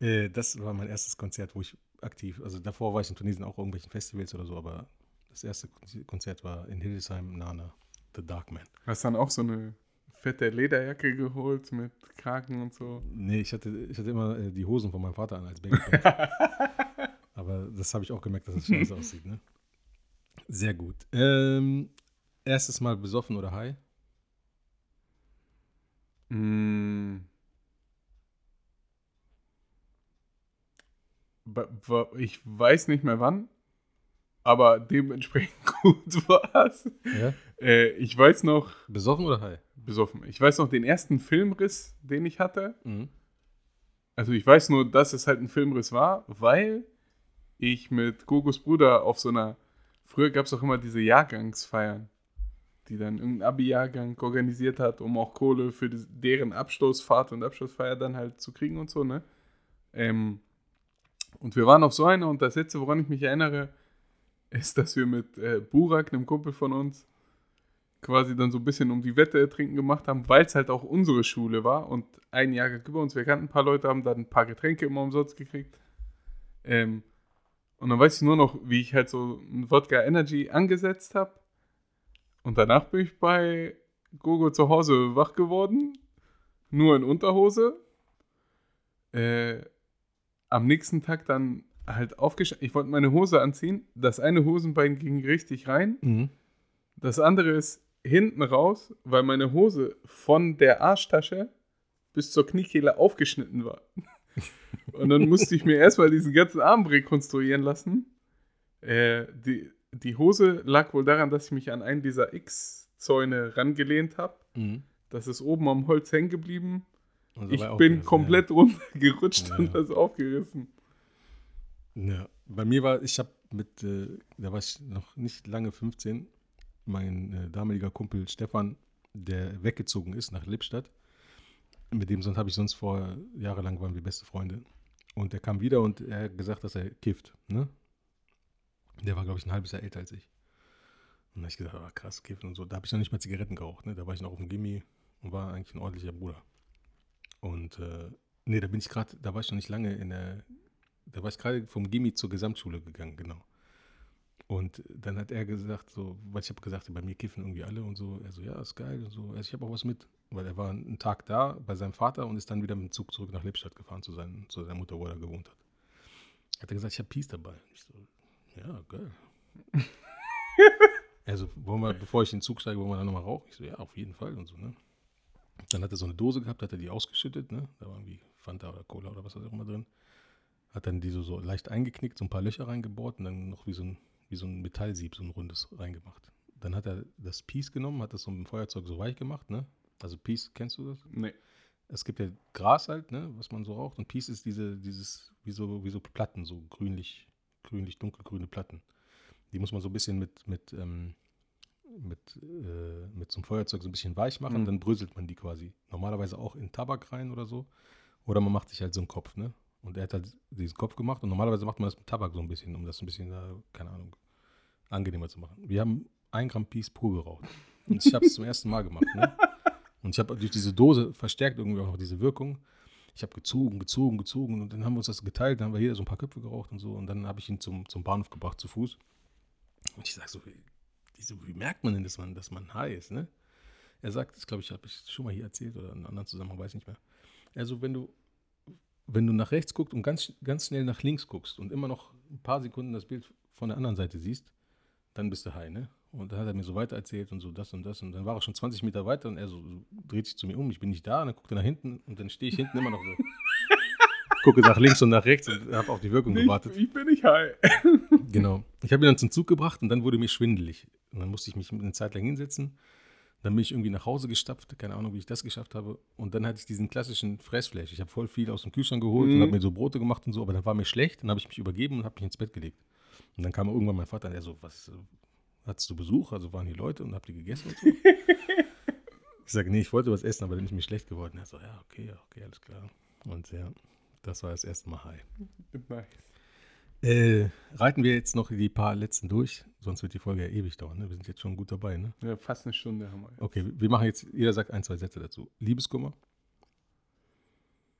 [SPEAKER 2] Äh, das war mein erstes Konzert, wo ich aktiv, also davor war ich in Tunesien auch irgendwelchen Festivals oder so, aber das erste Konzert war in Hildesheim, Nana, The Darkman.
[SPEAKER 3] Hast dann auch so eine fette Lederjacke geholt mit Kragen und so.
[SPEAKER 2] Nee, ich hatte, ich hatte immer äh, die Hosen von meinem Vater an als Babypants. (laughs) aber das habe ich auch gemerkt, dass es scheiße (laughs) aussieht, ne? Sehr gut. Ähm, erstes Mal besoffen oder high?
[SPEAKER 3] Mm. Ich weiß nicht mehr wann, aber dementsprechend (laughs) gut war es.
[SPEAKER 2] Ja.
[SPEAKER 3] Äh, ich weiß noch,
[SPEAKER 2] Besoffen oder high?
[SPEAKER 3] besoffen, ich weiß noch den ersten Filmriss, den ich hatte.
[SPEAKER 2] Mhm.
[SPEAKER 3] Also ich weiß nur, dass es halt ein Filmriss war, weil ich mit Gogos Bruder auf so einer früher gab es auch immer diese Jahrgangsfeiern, die dann irgendein Abi-Jahrgang organisiert hat, um auch Kohle für die, deren Abschlussfahrt und Abschlussfeier dann halt zu kriegen und so, ne? Ähm, und wir waren auf so einer und das letzte, woran ich mich erinnere, ist, dass wir mit äh, Burak, einem Kumpel von uns, quasi dann so ein bisschen um die Wette ertrinken gemacht haben, weil es halt auch unsere Schule war und ein Jahrgang über uns, wir kannten ein paar Leute, haben dann ein paar Getränke immer umsonst gekriegt. Ähm, und dann weiß ich nur noch, wie ich halt so ein Wodka Energy angesetzt habe. Und danach bin ich bei Gogo zu Hause wach geworden, nur in Unterhose. Äh, am nächsten Tag dann halt aufgestanden. Ich wollte meine Hose anziehen. Das eine Hosenbein ging richtig rein.
[SPEAKER 2] Mhm.
[SPEAKER 3] Das andere ist hinten raus, weil meine Hose von der Arschtasche bis zur Kniekehle aufgeschnitten war. (laughs) Und dann musste ich mir erstmal diesen ganzen Arm rekonstruieren lassen. Äh, die, die Hose lag wohl daran, dass ich mich an einen dieser X-Zäune rangelehnt habe.
[SPEAKER 2] Mhm.
[SPEAKER 3] Das ist oben am Holz hängen geblieben.
[SPEAKER 2] Und
[SPEAKER 3] Ich bin
[SPEAKER 2] aufgerissen,
[SPEAKER 3] komplett (laughs) runtergerutscht
[SPEAKER 2] Ja.
[SPEAKER 3] und das aufgerissen.
[SPEAKER 2] Ja. Bei mir war, ich habe mit, äh, da war ich noch nicht lange 15, mein äh, damaliger Kumpel Stefan, der weggezogen ist nach Lippstadt. Mit dem habe ich sonst vor jahrelang waren wir beste Freunde. Und der kam wieder und er hat gesagt, dass er kifft. Ne? Der war, glaube ich, ein halbes Jahr älter als ich. Und da habe ich gesagt, ah, krass, kiffen und so. Da habe ich noch nicht mal Zigaretten geraucht. Ne? Da war ich noch auf dem Gimmi und war eigentlich ein ordentlicher Bruder. Und äh, nee, da bin ich gerade, da war ich noch nicht lange in der, da war ich gerade vom Gimmi zur Gesamtschule gegangen, genau. Und dann hat er gesagt, so, weil ich habe gesagt, bei mir kiffen irgendwie alle und so. Er so, ja, ist geil und so. Also ich habe auch was mit, weil er war einen Tag da bei seinem Vater und ist dann wieder mit dem Zug zurück nach Lippstadt gefahren zu, seinen, zu seiner Mutter, wo er gewohnt hat. Hat er gesagt, ich habe Peace dabei. Ich so, ja, geil. (laughs) also, wollen wir, bevor ich in den Zug steige, wollen wir dann nochmal rauchen? Ich so, ja, auf jeden Fall und so, ne? Dann hat er so eine Dose gehabt, hat er die ausgeschüttet, ne? Da war irgendwie Fanta oder Cola oder was auch immer drin. Hat dann die so, so leicht eingeknickt, so ein paar Löcher reingebohrt und dann noch wie so ein, wie so ein Metallsieb, so ein rundes reingemacht. Dann hat er das Piece genommen, hat das so mit dem Feuerzeug so weich gemacht, ne? Also Piece, kennst du das?
[SPEAKER 3] Nee.
[SPEAKER 2] Es gibt ja Gras halt, ne, was man so raucht. Und Piece ist diese, dieses, wie so, wie so Platten, so grünlich, grünlich, dunkelgrüne Platten. Die muss man so ein bisschen mit, mit, ähm, mit, äh, mit so einem Feuerzeug so ein bisschen weich machen,
[SPEAKER 3] Mhm.
[SPEAKER 2] dann bröselt man die quasi. Normalerweise auch in Tabak rein oder so. Oder man macht sich halt so einen Kopf, ne? Und er hat halt diesen Kopf gemacht und normalerweise macht man das mit Tabak so ein bisschen, um das ein bisschen, äh, keine Ahnung, angenehmer zu machen. Wir haben ein Gramm Peace pur geraucht. Und ich habe es zum ersten Mal gemacht, ne? Und ich habe durch diese Dose verstärkt irgendwie auch noch diese Wirkung. Ich habe gezogen, gezogen, gezogen und dann haben wir uns das geteilt, dann haben wir jeder so ein paar Köpfe geraucht und so und dann habe ich ihn zum, zum Bahnhof gebracht zu Fuß. Und ich sage so, wie, wie, merkt man denn, dass man, dass man high ist, ne? Er sagt, das glaube ich, habe ich schon mal hier erzählt oder in einem anderen Zusammenhang, weiß nicht mehr. Also wenn du, wenn du nach rechts guckst und ganz, ganz schnell nach links guckst und immer noch ein paar Sekunden das Bild von der anderen Seite siehst, dann bist du high, ne? Und dann hat er mir so weiter erzählt und so das und das. Und dann war er schon 20 Meter weiter und er so, so dreht sich zu mir um, ich bin nicht da. Und dann guckt er nach hinten und dann stehe ich hinten immer noch so. (laughs) Gucke nach links und nach rechts und habe auf die Wirkung
[SPEAKER 3] Ich,
[SPEAKER 2] gewartet.
[SPEAKER 3] ich bin nicht high.
[SPEAKER 2] Genau. Ich habe ihn dann zum Zug gebracht und dann wurde mir schwindelig. Und dann musste ich mich eine Zeit lang hinsetzen. Dann bin ich irgendwie nach Hause gestapft, keine Ahnung, wie ich das geschafft habe. Und dann hatte ich diesen klassischen Fressflash. Ich habe voll viel aus dem Kühlschrank geholt und
[SPEAKER 3] Mhm.
[SPEAKER 2] habe mir so Brote gemacht und so, aber dann war mir schlecht. Dann habe ich mich übergeben und habe mich ins Bett gelegt. Und dann kam irgendwann mein Vater und er so, was, hattest du Besuch? Also waren hier Leute und habt ihr gegessen und so? (laughs) ich sage, nee, ich wollte was essen, aber dann ist mir schlecht geworden. Er so, ja, okay, ja, okay, alles klar. Und ja, das war das erste Mal high.
[SPEAKER 3] Nice.
[SPEAKER 2] Äh, reiten wir jetzt noch die paar letzten durch, sonst wird die Folge ja ewig dauern. Ne? Wir sind jetzt schon gut dabei. Ne?
[SPEAKER 3] Ja, fast eine Stunde haben wir. jetzt.
[SPEAKER 2] Okay, wir machen jetzt, jeder sagt ein, zwei Sätze dazu. Liebeskummer,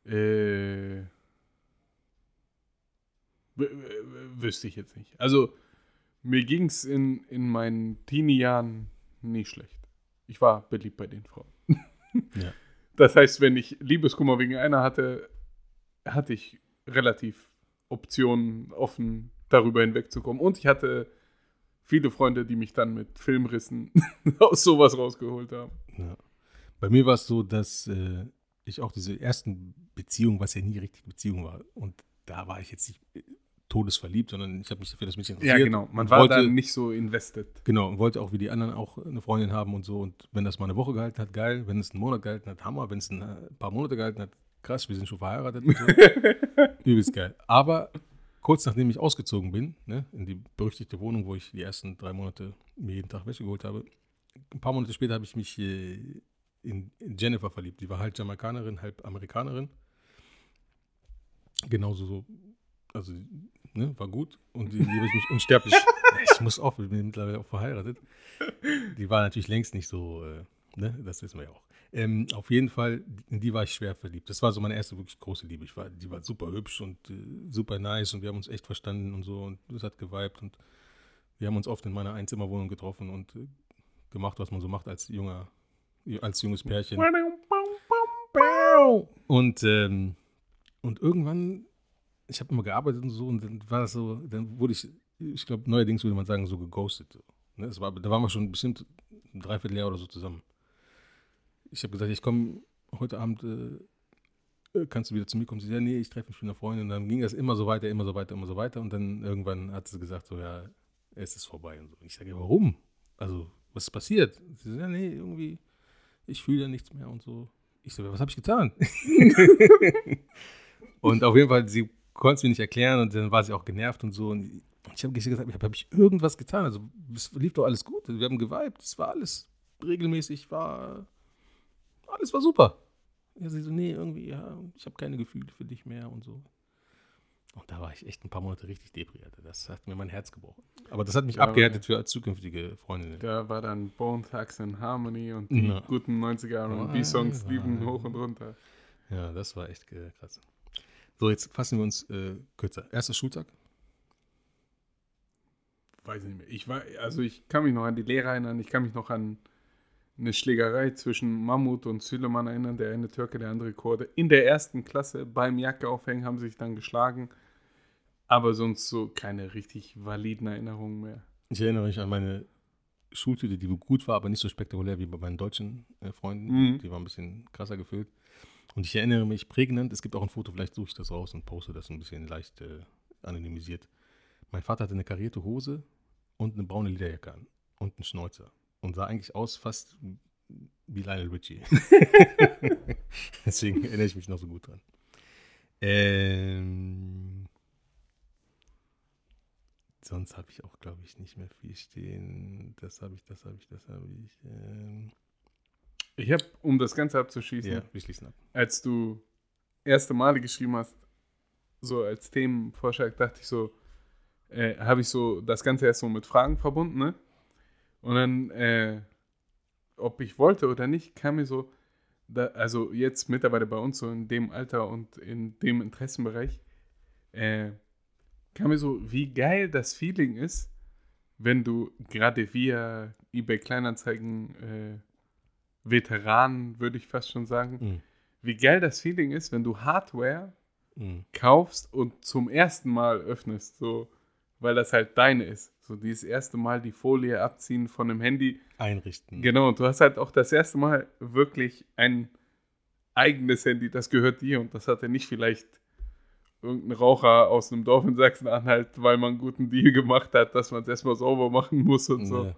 [SPEAKER 3] Äh, wüsste ich jetzt nicht. Also, mir ging es in, in meinen Teenie-Jahren nicht schlecht. Ich war beliebt bei den Frauen. (laughs)
[SPEAKER 2] Ja.
[SPEAKER 3] Das heißt, wenn ich Liebeskummer wegen einer hatte, hatte ich relativ Optionen offen, darüber hinwegzukommen. Und ich hatte viele Freunde, die mich dann mit Filmrissen (laughs) aus sowas rausgeholt haben.
[SPEAKER 2] Ja. Bei mir war es so, dass äh, ich auch diese ersten Beziehungen, was ja nie richtig Beziehung war, und da war ich jetzt nicht äh, todesverliebt, sondern ich habe mich für das Mädchen
[SPEAKER 3] Ja,
[SPEAKER 2] interessiert.
[SPEAKER 3] genau. Man war
[SPEAKER 2] wollte,
[SPEAKER 3] da nicht so invested.
[SPEAKER 2] Genau, und wollte auch wie die anderen auch eine Freundin haben und so. Und wenn das mal eine Woche gehalten hat, geil. Wenn es einen Monat gehalten hat, Hammer. Wenn es ein paar Monate gehalten hat, krass, wir sind schon verheiratet und so. (laughs) Übelst geil. Aber kurz nachdem ich ausgezogen bin, ne, in die berüchtigte Wohnung, wo ich die ersten drei Monate mir jeden Tag Wäsche geholt habe, ein paar Monate später habe ich mich äh, in, in Jennifer verliebt. Die war halb Jamaikanerin, halb Amerikanerin. Genauso so, also, ne, war gut. Und die liebe ich mich (laughs) unsterblich. ich muss auch, ich bin mittlerweile auch verheiratet. Die war natürlich längst nicht so, äh, ne, das wissen wir ja auch. Ähm, auf jeden Fall, in die war ich schwer verliebt. Das war so meine erste wirklich große Liebe. Ich war, die war super hübsch und äh, super nice und wir haben uns echt verstanden und so und es hat geweibt und wir haben uns oft in meiner Einzimmerwohnung getroffen und äh, gemacht, was man so macht als junger, als junges Pärchen. Und, ähm, und irgendwann, ich habe immer gearbeitet und so, und dann war das so, dann wurde ich, ich glaube, neuerdings würde man sagen, so geghostet. Ne? War, da waren wir schon bestimmt ein Dreivierteljahr oder so zusammen. Ich habe gesagt, ich komme heute Abend, äh, kannst du wieder zu mir kommen? Sie sagt, ja, nee, ich treffe mich mit einer Freundin. Und dann ging das immer so weiter, immer so weiter, immer so weiter. Und dann irgendwann hat sie gesagt, so, ja, es ist vorbei. Und so. Ich sage, ja, warum? Also, was ist passiert? Sie sagt, ja, nee, irgendwie, ich fühle ja nichts mehr und so. Ich so, was habe ich getan? (laughs) und auf jeden Fall, sie konnte es mir nicht erklären und dann war sie auch genervt und so. Und ich habe gesagt, habe hab ich irgendwas getan? Also, es lief doch alles gut. Wir haben geweibt, es war alles regelmäßig, war, alles war super. Ja, sie so, nee, irgendwie, ja, ich habe keine Gefühle für dich mehr und so. Und da war ich echt ein paar Monate richtig depriert. Das hat mir mein Herz gebrochen. Aber das hat mich
[SPEAKER 3] Ja,
[SPEAKER 2] abgehärtet für zukünftige Freundinnen.
[SPEAKER 3] Da war dann Bone Thugs and Harmony und die
[SPEAKER 2] Ja.
[SPEAKER 3] guten 90er R&B-Songs
[SPEAKER 2] Ja.
[SPEAKER 3] liefen hoch und runter.
[SPEAKER 2] Ja, das war echt äh, krass. So, jetzt fassen wir uns äh, kürzer. Erster Schultag.
[SPEAKER 3] Weiß ich nicht mehr. Ich war, also ich kann mich noch an die Lehrer erinnern, ich kann mich noch an eine Schlägerei zwischen Mammut und Süleyman erinnern, der eine Türke, der andere Kurde. In der ersten Klasse beim Jacke aufhängen haben sie sich dann geschlagen. Aber sonst so keine richtig validen Erinnerungen mehr.
[SPEAKER 2] Ich erinnere mich an meine Schultüte, die gut war, aber nicht so spektakulär wie bei meinen deutschen äh, Freunden.
[SPEAKER 3] Mhm.
[SPEAKER 2] Die war ein bisschen krasser gefüllt. Und ich erinnere mich prägnant, es gibt auch ein Foto, vielleicht suche ich das raus und poste das ein bisschen leicht äh, anonymisiert. Mein Vater hatte eine karierte Hose und eine braune Lederjacke an und einen Schnäuzer. Und sah eigentlich aus fast wie Lionel Richie. (laughs) (laughs) Deswegen erinnere ich mich noch so gut dran. Ähm, sonst habe ich auch, glaube ich, nicht mehr viel stehen. Das habe ich, das habe ich, das habe ich. Ähm,
[SPEAKER 3] Ich habe, um das Ganze abzuschließen,
[SPEAKER 2] ja, wir schließen ab.
[SPEAKER 3] als du erste Male geschrieben hast, so als Themenvorschlag, dachte ich so, äh, habe ich so das Ganze erst so mit Fragen verbunden, ne? Und dann, äh, ob ich wollte oder nicht, kam mir so, da, also jetzt mittlerweile bei uns so in dem Alter und in dem Interessenbereich, äh, kam mir so, wie geil das Feeling ist, wenn du gerade via eBay Kleinanzeigen äh, Veteranen, würde ich fast schon sagen,
[SPEAKER 2] Mhm.
[SPEAKER 3] wie geil das Feeling ist, wenn du Hardware
[SPEAKER 2] Mhm.
[SPEAKER 3] kaufst und zum ersten Mal öffnest, so, weil das halt deine ist. So dieses erste Mal die Folie abziehen von einem Handy.
[SPEAKER 2] Einrichten.
[SPEAKER 3] Genau, und du hast halt auch das erste Mal wirklich ein eigenes Handy, das gehört dir und das hatte nicht vielleicht irgendein Raucher aus einem Dorf in Sachsen-Anhalt, weil man einen guten Deal gemacht hat, dass man es erstmal sauber machen muss und so.
[SPEAKER 2] Ja.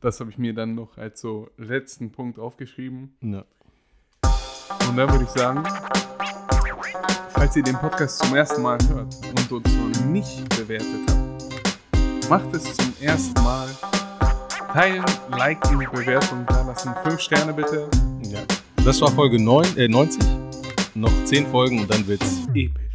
[SPEAKER 3] Das habe ich mir dann noch als so letzten Punkt aufgeschrieben.
[SPEAKER 2] Ja.
[SPEAKER 3] Und dann würde ich sagen, falls ihr den Podcast zum ersten Mal hört und uns noch nicht bewertet habt, macht es zum ersten Mal. Teilen, liken, Bewertung da lassen. Fünf Sterne bitte.
[SPEAKER 2] ja. Das war Folge 9, äh, 90. Noch 10 Folgen und dann wird's
[SPEAKER 3] Episch.